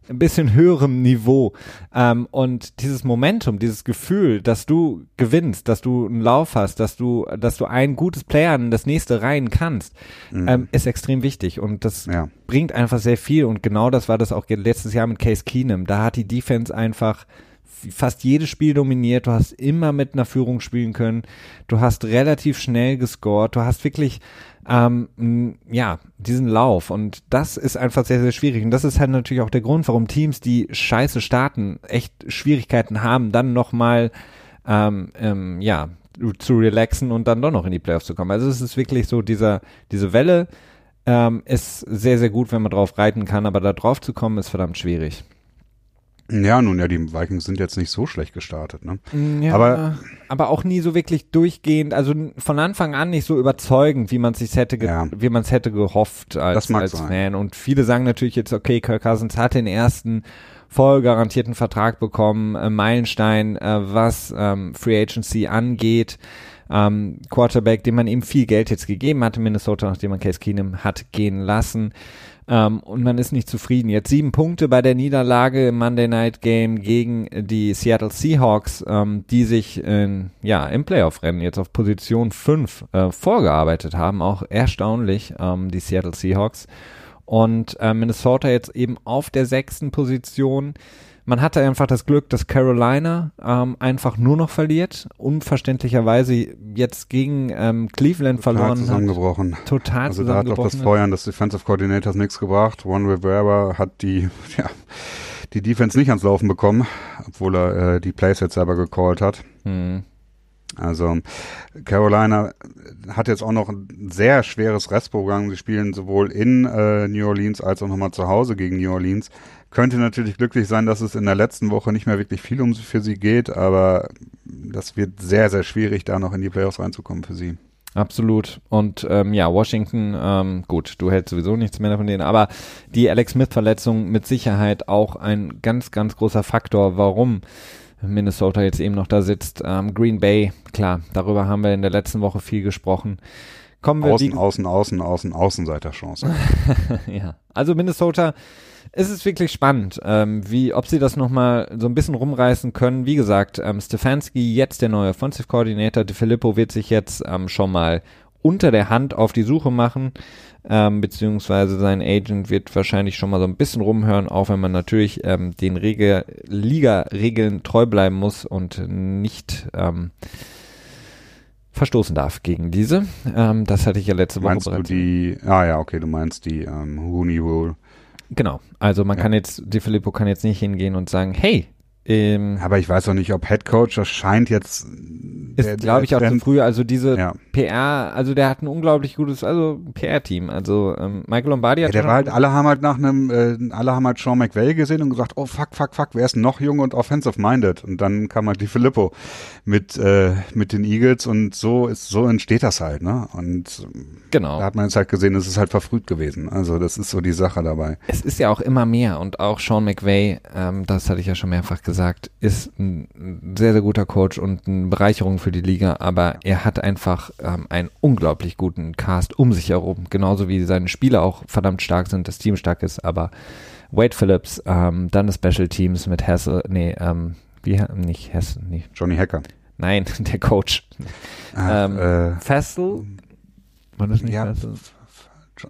ein bisschen höherem Niveau. Ähm, und dieses Momentum, dieses Gefühl, dass du gewinnst, dass du einen Lauf hast, dass du, dass du ein gutes Player in das nächste rein kannst, mhm. ähm, ist extrem wichtig. Und das ja. bringt einfach sehr viel. Und genau das war das auch letztes Jahr mit Case Keenum. Da hat die Defense einfach fast jedes Spiel dominiert, du hast immer mit einer Führung spielen können, du hast relativ schnell gescored, du hast wirklich ähm, ja, diesen Lauf. Und das ist einfach sehr, sehr schwierig. Und das ist halt natürlich auch der Grund, warum Teams, die scheiße starten, echt Schwierigkeiten haben, dann nochmal, ähm, ähm, ja, zu relaxen und dann doch noch in die Playoffs zu kommen. Also es ist wirklich so, dieser, diese Welle ähm, ist sehr, sehr gut, wenn man drauf reiten kann, aber da drauf zu kommen, ist verdammt schwierig. Ja, nun ja, die Vikings sind jetzt nicht so schlecht gestartet, ne? Mm, ja, aber, aber auch nie so wirklich durchgehend, also von Anfang an nicht so überzeugend, wie man es sich hätte, ja. wie man es hätte gehofft als, als Fan. Und viele sagen natürlich jetzt, okay, Kirk Cousins hat den ersten voll garantierten Vertrag bekommen, äh, Meilenstein, äh, was ähm, Free Agency angeht. Ähm, Quarterback, dem man ihm viel Geld jetzt gegeben hatte, Minnesota, nachdem man Case Keenum hat gehen lassen. Ähm, und man ist nicht zufrieden. Jetzt sieben Punkte bei der Niederlage im Monday Night Game gegen die Seattle Seahawks, ähm, die sich in, ja, im Playoff-Rennen jetzt auf Position 5 äh, vorgearbeitet haben. Auch erstaunlich, ähm, die Seattle Seahawks. Und äh, Minnesota jetzt eben auf der sechsten Position man hatte einfach das Glück, dass Carolina ähm, einfach nur noch verliert, unverständlicherweise jetzt gegen ähm, Cleveland Total verloren zusammengebrochen. hat. Total also da hat auch das Feuern des Defensive Coordinators nichts gebracht. One Rivera hat die, ja, die Defense nicht ans Laufen bekommen, obwohl er äh, die Plays jetzt selber gecallt hat. Hm. Also Carolina hat jetzt auch noch ein sehr schweres Restprogramm. Sie spielen sowohl in äh, New Orleans als auch nochmal zu Hause gegen New Orleans könnte natürlich glücklich sein, dass es in der letzten Woche nicht mehr wirklich viel um sie für sie geht, aber das wird sehr, sehr schwierig, da noch in die Playoffs reinzukommen für sie. Absolut. Und ähm, ja, Washington, ähm, gut, du hältst sowieso nichts mehr von denen, aber die Alex Smith-Verletzung mit Sicherheit auch ein ganz, ganz großer Faktor, warum Minnesota jetzt eben noch da sitzt. Ähm, Green Bay, klar, darüber haben wir in der letzten Woche viel gesprochen. Kommen wir außen, außen, außen, außen, Außenseiterchance. ja, also Minnesota es ist wirklich spannend, ähm, wie, ob sie das nochmal so ein bisschen rumreißen können. Wie gesagt, ähm, Stefanski, jetzt der neue Offensive Coordinator, De Filippo wird sich jetzt ähm, schon mal unter der Hand auf die Suche machen, ähm, beziehungsweise sein Agent wird wahrscheinlich schon mal so ein bisschen rumhören, auch wenn man natürlich ähm, den Regel, Liga-Regeln treu bleiben muss und nicht ähm, verstoßen darf gegen diese. Ähm, das hatte ich ja letzte meinst Woche bereits. Du die, ah ja, okay, du meinst die ähm, Rooney Rule. Genau. Also man ja. kann jetzt, Di Filippo kann jetzt nicht hingehen und sagen, hey, ähm, aber ich weiß auch nicht, ob Head Coach, das scheint jetzt ist, glaube ich, auch zu früh. Also diese, ja. PR, also der hat ein unglaublich gutes, also PR-Team. Also ähm, Michael Lombardi hat ja, der war halt, alle haben halt nach einem, äh, alle haben halt Sean McVay gesehen und gesagt, oh fuck, fuck, fuck, wer ist noch jung und offensive-minded? Und dann kam halt die Filippo mit, äh, mit den Eagles und so ist, so entsteht das halt, ne? Und genau. da hat man jetzt halt gesehen, es ist halt verfrüht gewesen. Also das ist so die Sache dabei. Es ist ja auch immer mehr und auch Sean McVay, ähm, das hatte ich ja schon mehrfach gesagt, ist ein sehr, sehr guter Coach und eine Bereicherung für die Liga, aber er hat einfach ähm, einen unglaublich guten Cast um sich herum, genauso wie seine Spieler auch verdammt stark sind, das Team stark ist, aber Wade Phillips, ähm, dann das Special Teams mit Hassel, nee, ähm, wie, nicht Hassel, nee. Johnny Hacker. Nein, der Coach. Ah, ähm, äh, Fassel? War das nicht ja, Fassel?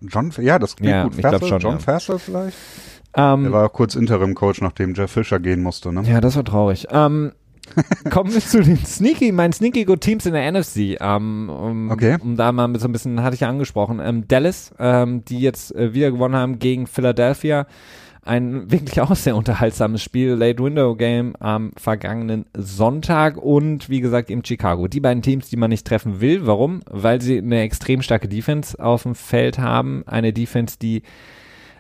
John, ja, das klingt Ja, gut. ich Fassel, schon, John ja. Fassel vielleicht? Ähm, Der war kurz Interim-Coach, nachdem Jeff Fisher gehen musste, ne? Ja, das war traurig. Ähm, kommen wir zu den Sneaky, meinen Sneaky Good Teams in der NFC. Ähm, um, Okay. um da mal so ein bisschen, hatte ich ja angesprochen, ähm, Dallas, ähm, die jetzt äh, wieder gewonnen haben gegen Philadelphia. Ein wirklich auch sehr unterhaltsames Spiel, Late Window Game am vergangenen Sonntag und wie gesagt eben Chicago. Die beiden Teams, die man nicht treffen will. Warum? Weil sie eine extrem starke Defense auf dem Feld haben. Eine Defense, die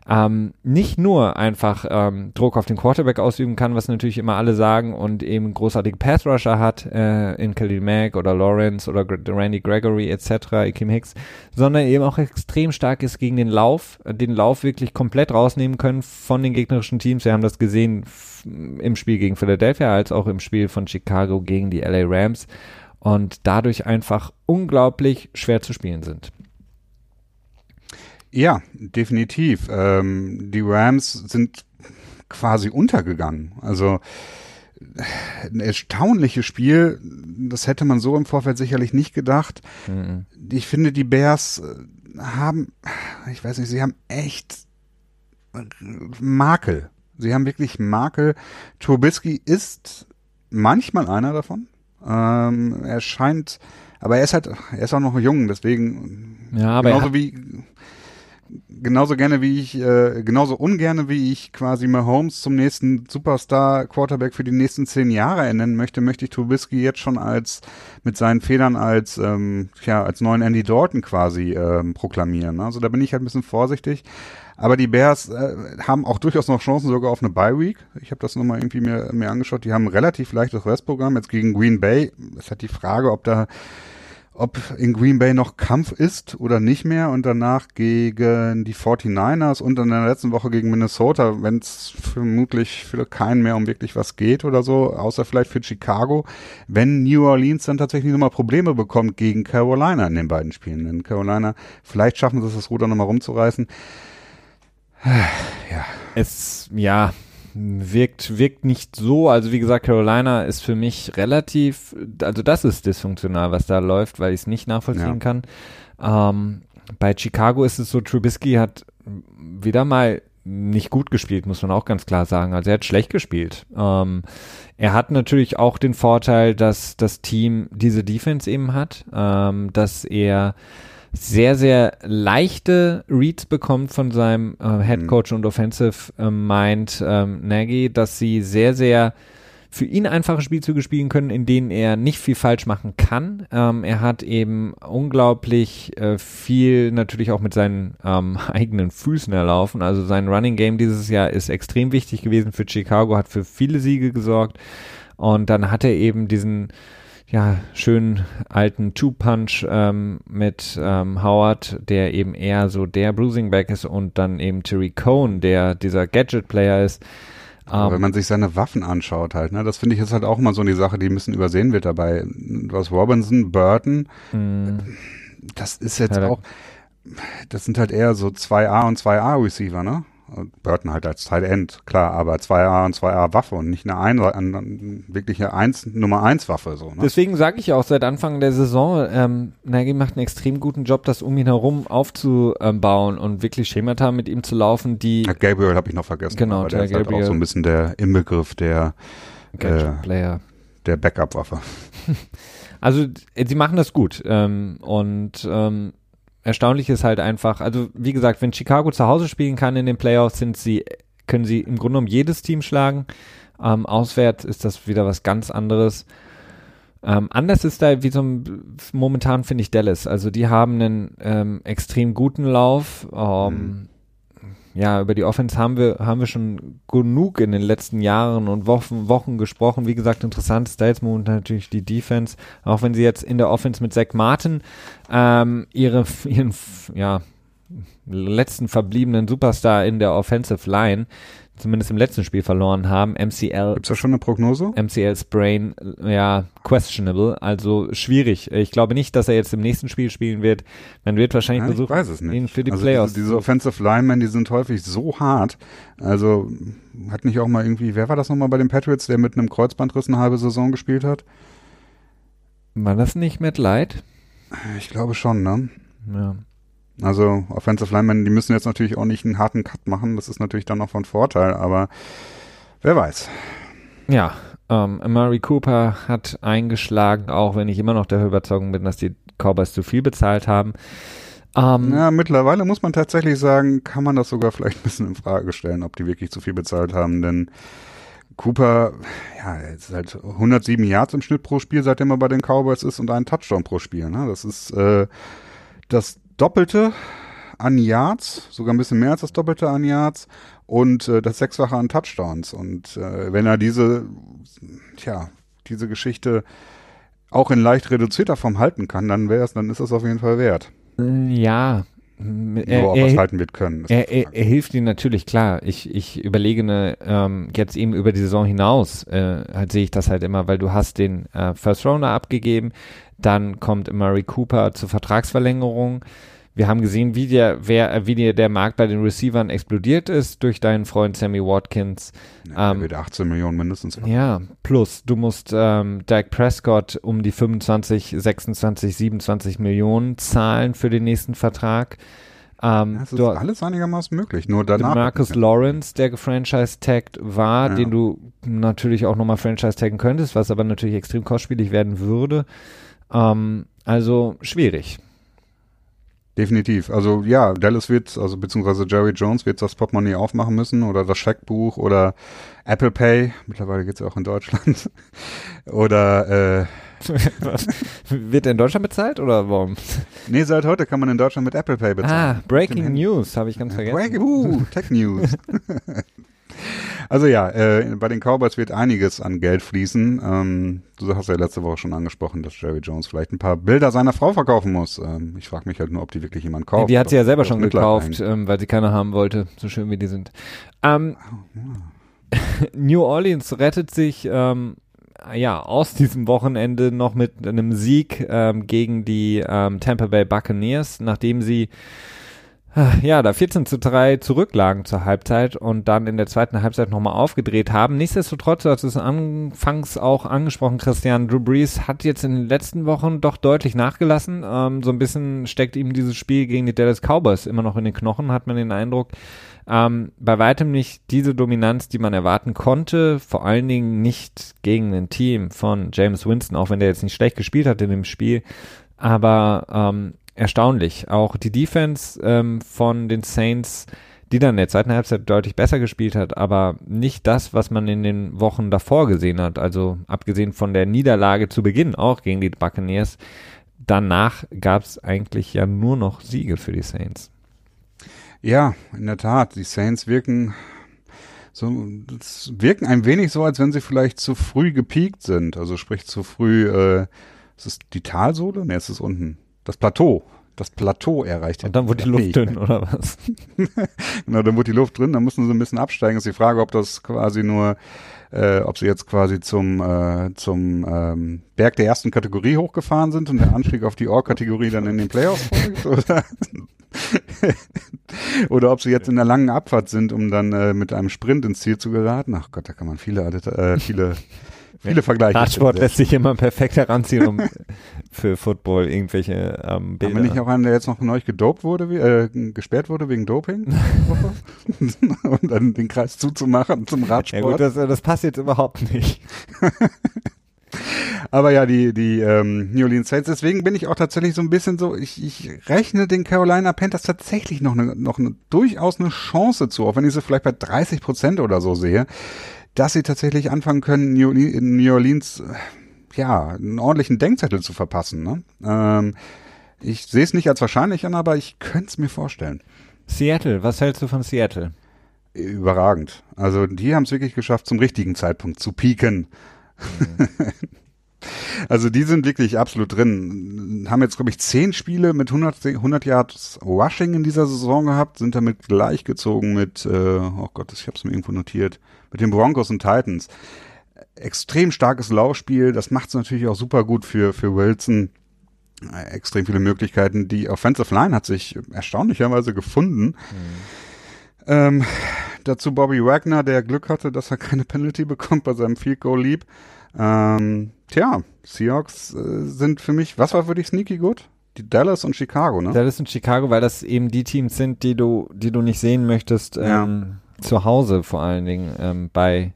ähm, nicht nur einfach ähm, Druck auf den Quarterback ausüben kann, was natürlich immer alle sagen, und eben großartige Pass-Rusher hat äh, in Khalil Mack oder Lawrence oder Randy Gregory etc., Akeem Hicks, sondern eben auch extrem stark ist gegen den Lauf, den Lauf wirklich komplett rausnehmen können von den gegnerischen Teams. Wir haben das gesehen im Spiel gegen Philadelphia als auch im Spiel von Chicago gegen die LA Rams und dadurch einfach unglaublich schwer zu spielen sind. Ja, definitiv. Ähm, die Rams sind quasi untergegangen. Also ein erstaunliches Spiel. Das hätte man so im Vorfeld sicherlich nicht gedacht. Mhm. Ich finde, die Bears äh, haben, ich weiß nicht, sie haben echt Makel. Sie haben wirklich Makel. Trubisky ist manchmal einer davon. Ähm, er scheint, aber er ist halt, er ist auch noch jung, deswegen Ja, aber er genauso wie genauso gerne wie ich, äh, genauso ungerne wie ich quasi Mahomes zum nächsten Superstar Quarterback für die nächsten zehn Jahre ernennen möchte, möchte ich Trubisky jetzt schon als mit seinen Federn als ähm, ja als neuen Andy Dalton quasi ähm, proklamieren. Also da bin ich halt ein bisschen vorsichtig. Aber die Bears äh, haben auch durchaus noch Chancen sogar auf eine Bye Week. Ich habe das nochmal irgendwie mir, mir angeschaut. Die haben relativ leichtes Restprogramm jetzt gegen Green Bay. Es hat die Frage, ob da ob in Green Bay noch Kampf ist oder nicht mehr und danach gegen die 49ers und in der letzten Woche gegen Minnesota, wenn es vermutlich für keinen mehr um wirklich was geht oder so, außer vielleicht für Chicago, wenn New Orleans dann tatsächlich nochmal Probleme bekommt gegen Carolina in den beiden Spielen. In Carolina, vielleicht schaffen sie es, das Ruder nochmal rumzureißen. Ja, Es, ja, wirkt, wirkt nicht so. Also wie gesagt, Carolina ist für mich relativ, also das ist dysfunktional, was da läuft, weil ich es nicht nachvollziehen Ja. kann. Ähm, bei Chicago ist es so, Trubisky hat wieder mal nicht gut gespielt, muss man auch ganz klar sagen. Also er hat schlecht gespielt. Ähm, er hat natürlich auch den Vorteil, dass das Team diese Defense eben hat, ähm, dass er sehr, sehr leichte Reads bekommt von seinem äh, Head Coach und Offensive äh, Mind ähm, Nagy, dass sie sehr, sehr für ihn einfache Spielzüge spielen können, in denen er nicht viel falsch machen kann. Ähm, er hat eben unglaublich äh, viel natürlich auch mit seinen ähm, eigenen Füßen erlaufen. Also sein Running Game dieses Jahr ist extrem wichtig gewesen für Chicago, hat für viele Siege gesorgt. Und dann hat er eben diesen ja, schönen alten Two-Punch ähm, mit ähm, Howard, der eben eher so der Bruising Back ist und dann eben Terry Cohn, der dieser Gadget-Player ist. Aber Ähm, wenn man sich seine Waffen anschaut halt, ne, das finde ich ist halt auch immer so die Sache, die ein bisschen übersehen wird dabei. Hast Robinson, Burton, mh, das ist jetzt Ja, auch, das sind halt eher so 2A und 2A Receiver, ne? Burton halt als Tight End, klar, aber 2A und 2A Waffe und nicht eine ein, ein, wirkliche 1, Nummer 1 Waffe, so, ne? Deswegen sage ich auch seit Anfang der Saison, ähm, Nagy macht einen extrem guten Job, das um ihn herum aufzubauen und wirklich Schemata mit ihm zu laufen, die Ja, Gabriel habe ich noch vergessen. Genau, der ist halt Gabriel. auch so ein bisschen der Inbegriff der, Gadget-Player. der Backup-Waffe. Also äh, sie machen das gut ähm, und ähm, erstaunlich ist halt einfach, also wie gesagt, wenn Chicago zu Hause spielen kann in den Playoffs, sind sie, können sie im Grunde genommen jedes Team schlagen. Ähm, auswärts ist das wieder was ganz anderes. Ähm, anders ist da wie so ein, momentan finde ich Dallas. Also die haben einen ähm, extrem guten Lauf. Ähm, mhm. Ja, über die Offense haben wir, haben wir schon genug in den letzten Jahren und Wochen, Wochen gesprochen. Wie gesagt, interessant ist da jetzt momentan natürlich die Defense. Auch wenn sie jetzt in der Offense mit Zach Martin ähm, ihre, ihren, ja, letzten verbliebenen Superstar in der Offensive Line zumindest im letzten Spiel verloren haben. MCL. Gibt's da schon eine Prognose? MCL Sprain, ja, questionable, also schwierig. Ich glaube nicht, dass er jetzt im nächsten Spiel spielen wird. Man wird wahrscheinlich ja, versuchen, ihn für die also Playoffs. Diese, diese Offensive Linemen, die sind häufig so hart. Also hat nicht auch mal irgendwie, wer war das nochmal bei den Patriots, der mit einem Kreuzbandriss eine halbe Saison gespielt hat? War das nicht Matt Light? Ich glaube schon, ne? Ja. Also Offensive Linemen, die müssen jetzt natürlich auch nicht einen harten Cut machen. Das ist natürlich dann noch von Vorteil, aber wer weiß. Ja, ähm, Murray Cooper hat eingeschlagen, auch wenn ich immer noch der Überzeugung bin, dass die Cowboys zu viel bezahlt haben. Ähm, ja, mittlerweile muss man tatsächlich sagen, kann man das sogar vielleicht ein bisschen in Frage stellen, ob die wirklich zu viel bezahlt haben, denn Cooper, ja, ist halt 107 Yards im Schnitt pro Spiel, seitdem er bei den Cowboys ist und einen Touchdown pro Spiel. Ne? Das ist äh, das Doppelte an Yards, sogar ein bisschen mehr als das Doppelte an Yards und äh, das Sechsfache an Touchdowns. Und äh, wenn er diese, tja, diese Geschichte auch in leicht reduzierter Form halten kann, dann wäre es, dann ist es auf jeden Fall wert. Ja. Nur ob er es halten wird können. Er, er, er, hilft ihnen natürlich, klar. Ich, ich überlege ne, ähm, jetzt eben über die Saison hinaus, äh, halt sehe ich das halt immer, weil du hast den äh, First Rounder abgegeben, dann kommt Murray Cooper zur Vertragsverlängerung, wir haben gesehen, wie der, wer, wie der, der Markt bei den Receivern explodiert ist durch deinen Freund Sammy Watkins. Ja, ähm, wird 18 Millionen mindestens. Ja, plus du musst ähm, Dak Prescott um die 25, 26, 27 Millionen zahlen für den nächsten Vertrag. Ähm, das ist du, alles einigermaßen möglich, nur danach. Marcus Lawrence, der gefranchise-tagged war, ja. den du natürlich auch nochmal franchise-taggen könntest, was aber natürlich extrem kostspielig werden würde. Ähm, also schwierig. Definitiv. Also ja, Dallas wird, also beziehungsweise Jerry Jones wird das Portemonnaie aufmachen müssen oder das Scheckbuch oder Apple Pay. Mittlerweile geht's ja auch in Deutschland. oder äh, Was? Wird er in Deutschland bezahlt oder warum? Nee, seit heute kann man in Deutschland mit Apple Pay bezahlen. Ah, Breaking News, habe ich ganz vergessen. Breaking, uh, Tech News. Also ja, äh, bei den Cowboys wird einiges an Geld fließen. Ähm, du hast ja letzte Woche schon angesprochen, dass Jerry Jones vielleicht ein paar Bilder seiner Frau verkaufen muss. Ähm, ich frage mich halt nur, ob die wirklich jemand kauft. Die hat sie ja selber schon gekauft, ähm, weil sie keine haben wollte, so schön wie die sind. Ähm, oh, ja. New Orleans rettet sich ähm, ja aus diesem Wochenende noch mit einem Sieg ähm, gegen die ähm, Tampa Bay Buccaneers, nachdem sie ja, da 14 zu 3 zurücklagen zur Halbzeit und dann in der zweiten Halbzeit nochmal aufgedreht haben. Nichtsdestotrotz, du hast es anfangs auch angesprochen, Christian, Drew Brees hat jetzt in den letzten Wochen doch deutlich nachgelassen. Ähm, so ein bisschen steckt ihm dieses Spiel gegen die Dallas Cowboys immer noch in den Knochen, hat man den Eindruck. Ähm, bei weitem nicht diese Dominanz, die man erwarten konnte, vor allen Dingen nicht gegen ein Team von James Winston, auch wenn der jetzt nicht schlecht gespielt hat in dem Spiel. Aber ähm, erstaunlich. Auch die Defense ähm, von den Saints, die dann in der zweiten Halbzeit deutlich besser gespielt hat, aber nicht das, was man in den Wochen davor gesehen hat. Also abgesehen von der Niederlage zu Beginn auch gegen die Buccaneers, danach gab es eigentlich ja nur noch Siege für die Saints. Ja, in der Tat. Die Saints wirken so, wirken ein wenig so, als wenn sie vielleicht zu früh gepiekt sind. Also sprich zu früh, äh, ist es die Talsohle? Ne, es ist unten das Plateau, das Plateau erreicht. Und dann wurde die Luft dünn, oder was? genau, dann wurde die Luft drin, dann mussten sie ein bisschen absteigen. Ist die Frage, ob das quasi nur, äh, ob sie jetzt quasi zum, äh, zum ähm, Berg der ersten Kategorie hochgefahren sind und der Anstieg auf die Ohr-Kategorie dann in den Playoffs folgt, oder? oder ob sie jetzt in der langen Abfahrt sind, um dann äh, mit einem Sprint ins Ziel zu geraten. Ach Gott, da kann man viele, äh, viele Viele Vergleiche. Radsport lässt sich immer perfekt heranziehen, um für Football irgendwelche ähm, Bilder. Haben wir nicht auch einen, der jetzt noch neu gedopt wurde, äh, gesperrt wurde wegen Doping? um dann den Kreis zuzumachen zum Radsport. Ja gut, das, das passt jetzt überhaupt nicht. Aber ja, die, die ähm, New Orleans Saints, deswegen bin ich auch tatsächlich so ein bisschen so, ich, ich rechne den Carolina Panthers tatsächlich noch eine, noch eine, durchaus eine Chance zu, auch wenn ich sie vielleicht bei 30 Prozent oder so sehe dass sie tatsächlich anfangen können, New, New Orleans, ja, einen ordentlichen Denkzettel zu verpassen. Ne? Ähm, ich sehe es nicht als wahrscheinlich an, aber ich könnte es mir vorstellen. Seattle, was hältst du von Seattle? Überragend. Also die haben es wirklich geschafft, zum richtigen Zeitpunkt zu pieken. Mhm. also die sind wirklich absolut drin. Haben jetzt, glaube ich, zehn Spiele mit 100, 100 Yards Rushing in dieser Saison gehabt, sind damit gleichgezogen mit, äh, oh Gott, ich habe es mir irgendwo notiert, mit den Broncos und Titans. Extrem starkes Laufspiel, das macht es natürlich auch super gut für, für Wilson extrem viele Möglichkeiten. Die Offensive Line hat sich erstaunlicherweise gefunden. Mhm. Ähm, dazu Bobby Wagner, der Glück hatte, dass er keine Penalty bekommt bei seinem Field Goal Leap. Ähm, tja, Seahawks äh, sind für mich, was war für dich sneaky gut? Die Dallas und Chicago, ne? Dallas und Chicago, weil das eben die Teams sind, die du, die du nicht sehen möchtest, ähm. Zu Hause vor allen Dingen ähm, bei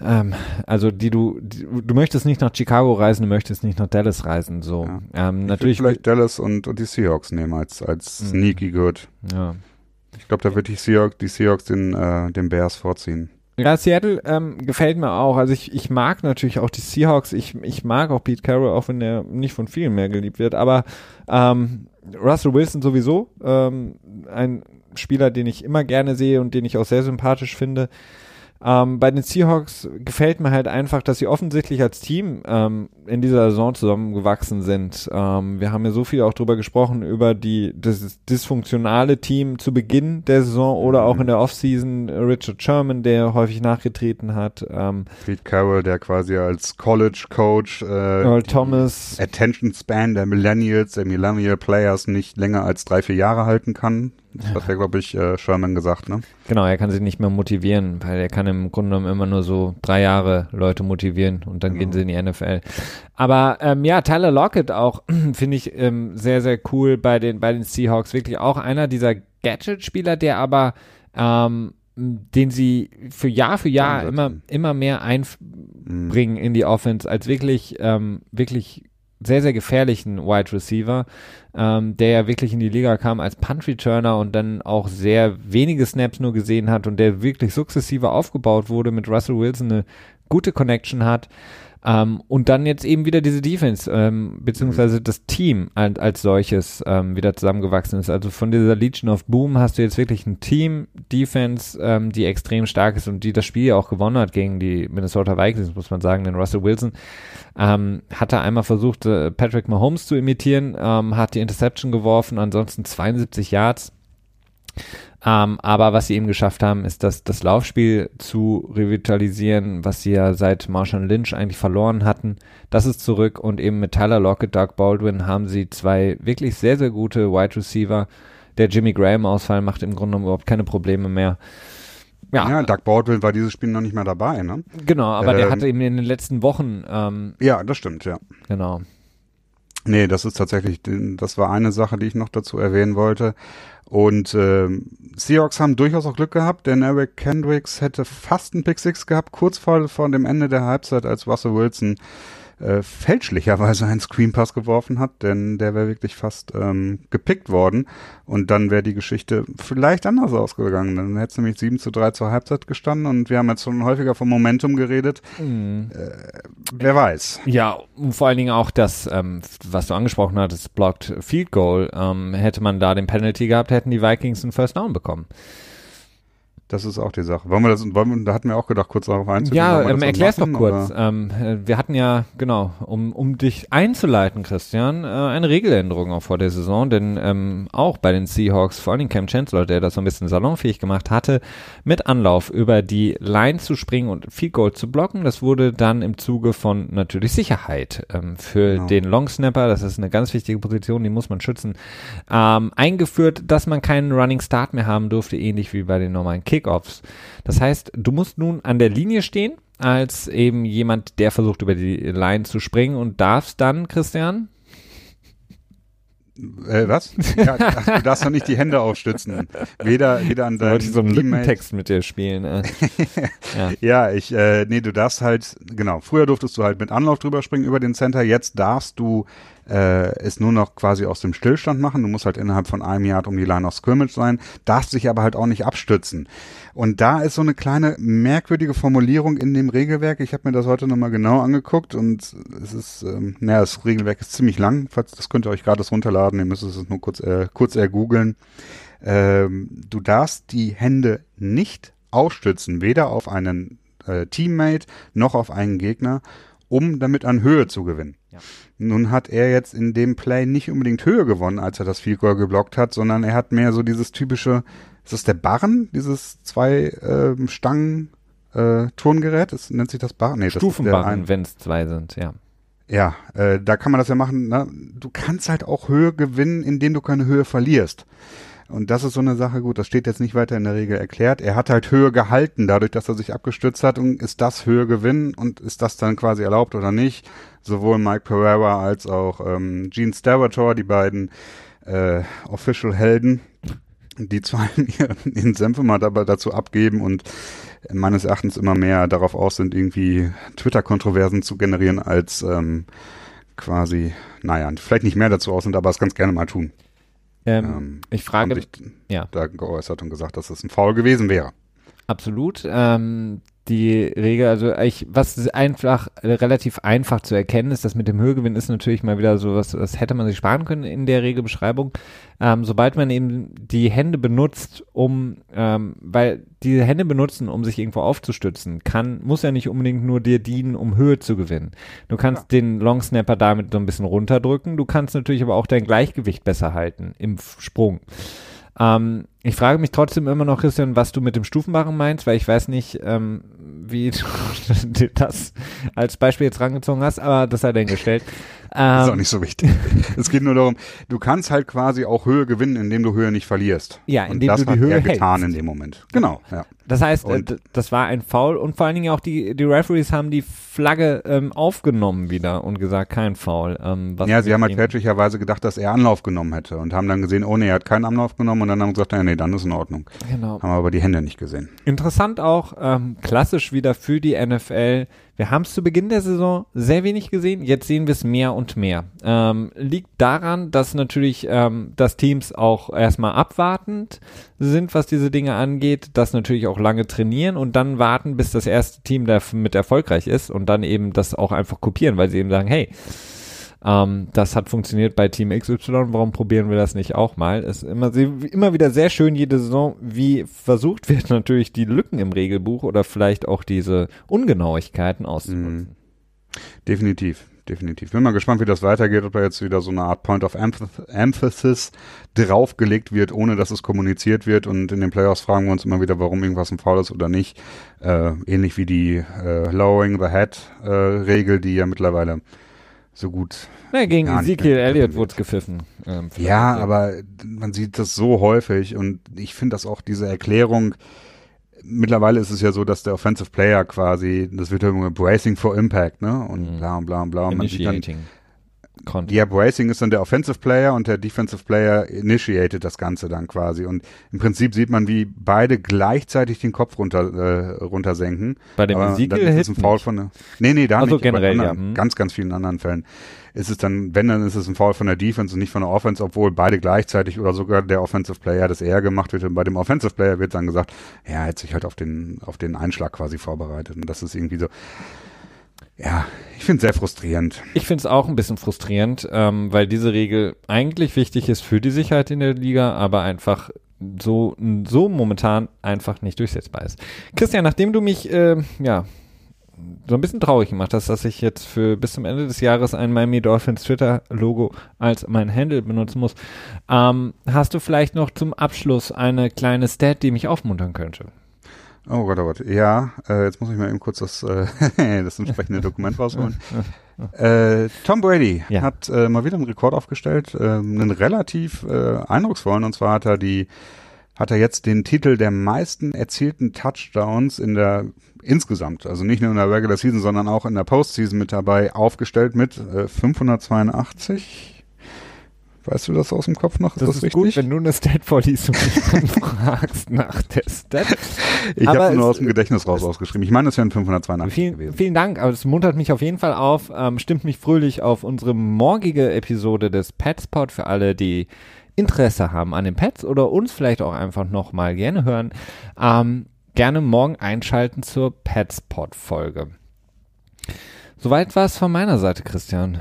ähm, also die du, die, du möchtest nicht nach Chicago reisen, du möchtest nicht nach Dallas reisen. So, ja. ähm, natürlich vielleicht Dallas und, und die Seahawks nehmen als als mhm. sneaky good. Ja. Ich glaube, da wird die Seahawks, die Seahawks den äh, den Bears vorziehen. Ja, Seattle ähm, gefällt mir auch. Also ich, ich mag natürlich auch die Seahawks. Ich, ich mag auch Pete Carroll, auch wenn er nicht von vielen mehr geliebt wird. Aber ähm, Russell Wilson sowieso ähm, ein Spieler, den ich immer gerne sehe und den ich auch sehr sympathisch finde. Ähm, bei den Seahawks gefällt mir halt einfach, dass sie offensichtlich als Team ähm, in dieser Saison zusammengewachsen sind. Ähm, wir haben ja so viel auch drüber gesprochen, über die, das dysfunktionale Team zu Beginn der Saison oder auch mhm. in der Offseason. Richard Sherman, der häufig nachgetreten hat. Ähm, Pete Carroll, der quasi als College Coach äh, Earl Thomas. Attention Span der Millennials, der Millennial Players nicht länger als drei, vier Jahre halten kann. Das hat ja, glaube ich, äh, Sherman gesagt, ne? Genau, er kann sich nicht mehr motivieren, weil er kann im Grunde genommen immer nur so drei Jahre Leute motivieren und dann genau. gehen sie in die NFL. Aber ähm, ja, Tyler Lockett auch, finde ich ähm, sehr, sehr cool bei den, bei den Seahawks. Wirklich auch einer dieser Gadget-Spieler, der aber ähm, den sie für Jahr für Jahr immer, immer mehr einbringen mhm. in die Offense als wirklich, ähm, wirklich sehr, sehr gefährlichen Wide Receiver, ähm, der ja wirklich in die Liga kam als Punt Returner und dann auch sehr wenige Snaps nur gesehen hat und der wirklich sukzessive aufgebaut wurde, mit Russell Wilson eine gute Connection hat. Ähm, und dann jetzt eben wieder diese Defense, ähm, beziehungsweise das Team als, als solches ähm, wieder zusammengewachsen ist. Also von dieser Legion of Boom hast du jetzt wirklich ein Team, Defense, ähm, die extrem stark ist und die das Spiel ja auch gewonnen hat gegen die Minnesota Vikings, muss man sagen, denn Russell Wilson ähm, hatte einmal versucht, äh, Patrick Mahomes zu imitieren, ähm, hat die Interception geworfen, ansonsten 72 Yards. Ähm, aber was sie eben geschafft haben, ist das, das Laufspiel zu revitalisieren, was sie ja seit Marshall Lynch eigentlich verloren hatten. Das ist zurück und eben mit Tyler Lockett, Doug Baldwin haben sie zwei wirklich sehr, sehr gute Wide Receiver. Der Jimmy Graham-Ausfall macht im Grunde genommen überhaupt keine Probleme mehr. Ja. ja, Doug Baldwin war dieses Spiel noch nicht mehr dabei, ne? Genau, aber ähm, der hatte eben in den letzten Wochen. Ähm, ja, das stimmt, ja. Genau. Nee, das ist tatsächlich, das war eine Sache, die ich noch dazu erwähnen wollte. Und äh, Seahawks haben durchaus auch Glück gehabt, denn Eric Kendricks hätte fast einen Pick Six gehabt, kurz vor, vor dem Ende der Halbzeit, als Russell Wilson äh, fälschlicherweise einen Screenpass geworfen hat, denn der wäre wirklich fast ähm, gepickt worden und dann wäre die Geschichte vielleicht anders ausgegangen. Dann hätte es nämlich 7 zu 3 zur Halbzeit gestanden und wir haben jetzt schon häufiger vom Momentum geredet. Mhm. Äh, wer weiß. Ja, und vor allen Dingen auch das, ähm, was du angesprochen hattest, Blocked Field Goal, ähm, hätte man da den Penalty gehabt, hätten die Vikings einen First Down bekommen. Das ist auch die Sache. Wollen wir das, wollen wir, da hatten wir auch gedacht, kurz darauf einzugehen. Ja, ähm, erklär's doch kurz. Ähm, äh, wir hatten ja, genau, um, um dich einzuleiten, Christian, äh, eine Regeländerung auch vor der Saison, denn ähm, auch bei den Seahawks, vor allem Cam Chancellor, der das so ein bisschen salonfähig gemacht hatte, mit Anlauf über die Line zu springen und viel Gold zu blocken. Das wurde dann im Zuge von natürlich Sicherheit ähm, für genau. den Long Snapper, das ist eine ganz wichtige Position, die muss man schützen, ähm, eingeführt, dass man keinen Running Start mehr haben durfte, ähnlich wie bei den normalen Kick Kickoffs. Das heißt, du musst nun an der Linie stehen, als eben jemand, der versucht, über die Line zu springen und darfst dann, Christian, äh, was? Ja, ach, du darfst doch nicht die Hände aufstützen. Weder, weder an deinem Wollte ich so einen Lückentext mit dir spielen. Äh. ja. ja, ich, äh, nee, du darfst halt, genau, früher durftest du halt mit Anlauf drüber springen über den Center, jetzt darfst du äh, es nur noch quasi aus dem Stillstand machen. Du musst halt innerhalb von einem Jahr um die Line of Scrimmage sein, darfst sich aber halt auch nicht abstützen. Und da ist so eine kleine merkwürdige Formulierung in dem Regelwerk. Ich habe mir das heute nochmal genau angeguckt und es ist, ähm, naja, das Regelwerk ist ziemlich lang. Das könnt ihr euch gerade runterladen, ihr müsst es nur kurz, äh, kurz ergoogeln. Ähm, du darfst die Hände nicht ausstützen, weder auf einen äh, Teammate noch auf einen Gegner, um damit an Höhe zu gewinnen. Ja. Nun hat er jetzt in dem Play nicht unbedingt Höhe gewonnen, als er das Field Goal geblockt hat, sondern er hat mehr so dieses typische, ist das der Barren, dieses zwei äh, Stangen äh, Turngerät? Das nennt sich das Barren? Nee, Stufenbarren, wenn es zwei sind, ja. Ja, äh, da kann man das ja machen. Ne? Du kannst halt auch Höhe gewinnen, indem du keine Höhe verlierst. Und das ist so eine Sache, gut, das steht jetzt nicht weiter in der Regel erklärt. Er hat halt Höhe gehalten, dadurch, dass er sich abgestützt hat. Und ist das Höhe gewinnen und ist das dann quasi erlaubt oder nicht? Sowohl Mike Pereira als auch ähm, Gene Stavator, die beiden äh, Official-Helden, die zwar ihren Senf immer dazu abgeben und meines Erachtens immer mehr darauf aus sind, irgendwie Twitter-Kontroversen zu generieren, als ähm, quasi, naja, vielleicht nicht mehr dazu aus sind, aber es ganz gerne mal tun. Ähm, ähm, ich frage, sich ja. da geäußert und gesagt, dass es ein Foul gewesen wäre. Absolut. Ähm, die Regel, also ich, was einfach relativ einfach zu erkennen ist, dass mit dem Höhegewinn ist natürlich mal wieder so was, das hätte man sich sparen können in der Regelbeschreibung. Ähm, sobald man eben die Hände benutzt, um, ähm, weil diese Hände benutzen, um sich irgendwo aufzustützen, kann, muss ja nicht unbedingt nur dir dienen, um Höhe zu gewinnen. Du kannst ja. den Long Snapper damit so ein bisschen runterdrücken. Du kannst natürlich aber auch dein Gleichgewicht besser halten im Sprung. Ähm, ich frage mich trotzdem immer noch, Christian, was du mit dem Stufenbarren meinst, weil ich weiß nicht, ähm, wie du das als Beispiel jetzt rangezogen hast, aber das sei dahingestellt. Ähm, ist auch nicht so wichtig. es geht nur darum, du kannst halt quasi auch Höhe gewinnen, indem du Höhe nicht verlierst. Ja, indem und das du die Höhe er getan hältst. in dem Moment. Genau, ja. Das heißt, äh, und, das war ein Foul und vor allen Dingen auch die, die Referees haben die Flagge ähm, aufgenommen wieder und gesagt, kein Foul. Ähm, ja, sie haben halt fälschlicherweise gedacht, dass er Anlauf genommen hätte und haben dann gesehen, oh nee, er hat keinen Anlauf genommen und dann haben gesagt, ja, nee, dann ist in Ordnung. Genau. Haben aber die Hände nicht gesehen. Interessant auch, ähm, klassisch wieder für die NFL, wir haben es zu Beginn der Saison sehr wenig gesehen, jetzt sehen wir es mehr und mehr. Ähm, liegt daran, dass natürlich ähm, das Teams auch erstmal abwartend sind, was diese Dinge angeht, dass natürlich auch lange trainieren und dann warten, bis das erste Team damit erfolgreich ist und dann eben das auch einfach kopieren, weil sie eben sagen, hey, ähm, das hat funktioniert bei Team XY, warum probieren wir das nicht auch mal? Es ist immer, immer wieder sehr schön jede Saison, wie versucht wird natürlich die Lücken im Regelbuch oder vielleicht auch diese Ungenauigkeiten auszunutzen. Mhm. Definitiv definitiv. Bin mal gespannt, wie das weitergeht, ob da jetzt wieder so eine Art Point of Emphasis draufgelegt wird, ohne dass es kommuniziert wird. Und in den Playoffs fragen wir uns immer wieder, warum irgendwas ein Foul ist oder nicht. Äh, ähnlich wie die äh, Lowering the Head äh, Regel, die ja mittlerweile so gut. Na, gegen Ezekiel Elliott wurde gepfiffen. Ähm, ja, aber man sieht das so häufig und ich finde das auch diese Erklärung. Mittlerweile ist es ja so, dass der Offensive Player quasi, das wird ja immer Bracing for Impact, ne? Und mhm. bla und bla und bla. Und man sieht dann, Content. Ja, Bracing ist dann der Offensive Player und der Defensive Player initiated das Ganze dann quasi. Und im Prinzip sieht man, wie beide gleichzeitig den Kopf runter, äh, runtersenken. Bei dem Siegel ist ein Foul von der, Nee, nee, da also nicht. Generell, anderen, ja. Hm. Ganz, ganz vielen anderen Fällen ist es dann, wenn, dann ist es ein Foul von der Defense und nicht von der Offense, obwohl beide gleichzeitig oder sogar der Offensive Player das eher gemacht wird. Und bei dem Offensive Player wird dann gesagt, ja, er hat sich halt auf den, auf den Einschlag quasi vorbereitet. Und das ist irgendwie so, ja, ich finde es sehr frustrierend. Ich finde es auch ein bisschen frustrierend, ähm, weil diese Regel eigentlich wichtig ist für die Sicherheit in der Liga, aber einfach so, so momentan einfach nicht durchsetzbar ist. Christian, nachdem du mich, äh, ja, so ein bisschen traurig gemacht hast, dass ich jetzt für bis zum Ende des Jahres ein Miami Dolphins Twitter-Logo als mein Handle benutzen muss. Ähm, hast du vielleicht noch zum Abschluss eine kleine Stat, die mich aufmuntern könnte? Oh Gott, oh Gott. Ja, äh, jetzt muss ich mal eben kurz das, äh, das entsprechende Dokument rausholen. Äh, Tom Brady ja. hat äh, mal wieder einen Rekord aufgestellt, äh, einen relativ äh, eindrucksvollen. Und zwar hat er die, hat er jetzt den Titel der meisten erzielten Touchdowns in der insgesamt, also nicht nur in der Regular Season, sondern auch in der Postseason mit dabei aufgestellt mit äh, 582 Weißt du das aus dem Kopf noch? Ist das, das ist richtig? gut, wenn du eine Stat vorliest und mich dann fragst nach der Stat. Ich habe nur aus dem Gedächtnis raus ausgeschrieben. Ich meine, es wären 582 vielen, gewesen. Vielen Dank, aber es muntert mich auf jeden Fall auf, ähm, stimmt mich fröhlich auf unsere morgige Episode des Petspot für alle, die Interesse haben an den Pets oder uns vielleicht auch einfach nochmal gerne hören. Ähm, gerne morgen einschalten zur Petspot-Folge. Soweit war es von meiner Seite, Christian.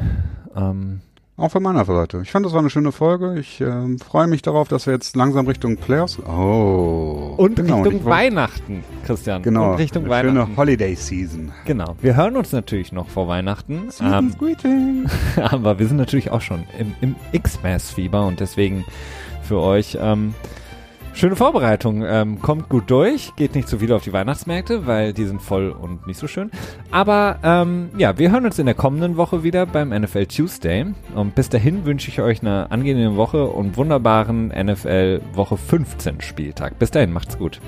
Ähm, auch von meiner Seite. Ich fand, das war eine schöne Folge. Ich äh, freue mich darauf, dass wir jetzt langsam Richtung Players. Oh. Und genau, Richtung und Weihnachten, Christian. Genau. Und Richtung eine Weihnachten. Schöne Holiday Season. Genau. Wir hören uns natürlich noch vor Weihnachten. Ähm, greeting. aber wir sind natürlich auch schon im, im X-Mass-Fieber und deswegen für euch ähm, Schöne Vorbereitung. Ähm, kommt gut durch. Geht nicht zu viel auf die Weihnachtsmärkte, weil die sind voll und nicht so schön. Aber ähm, ja, wir hören uns in der kommenden Woche wieder beim NFL Tuesday. Und bis dahin wünsche ich euch eine angenehme Woche und wunderbaren NFL Woche 15 Spieltag. Bis dahin, macht's gut.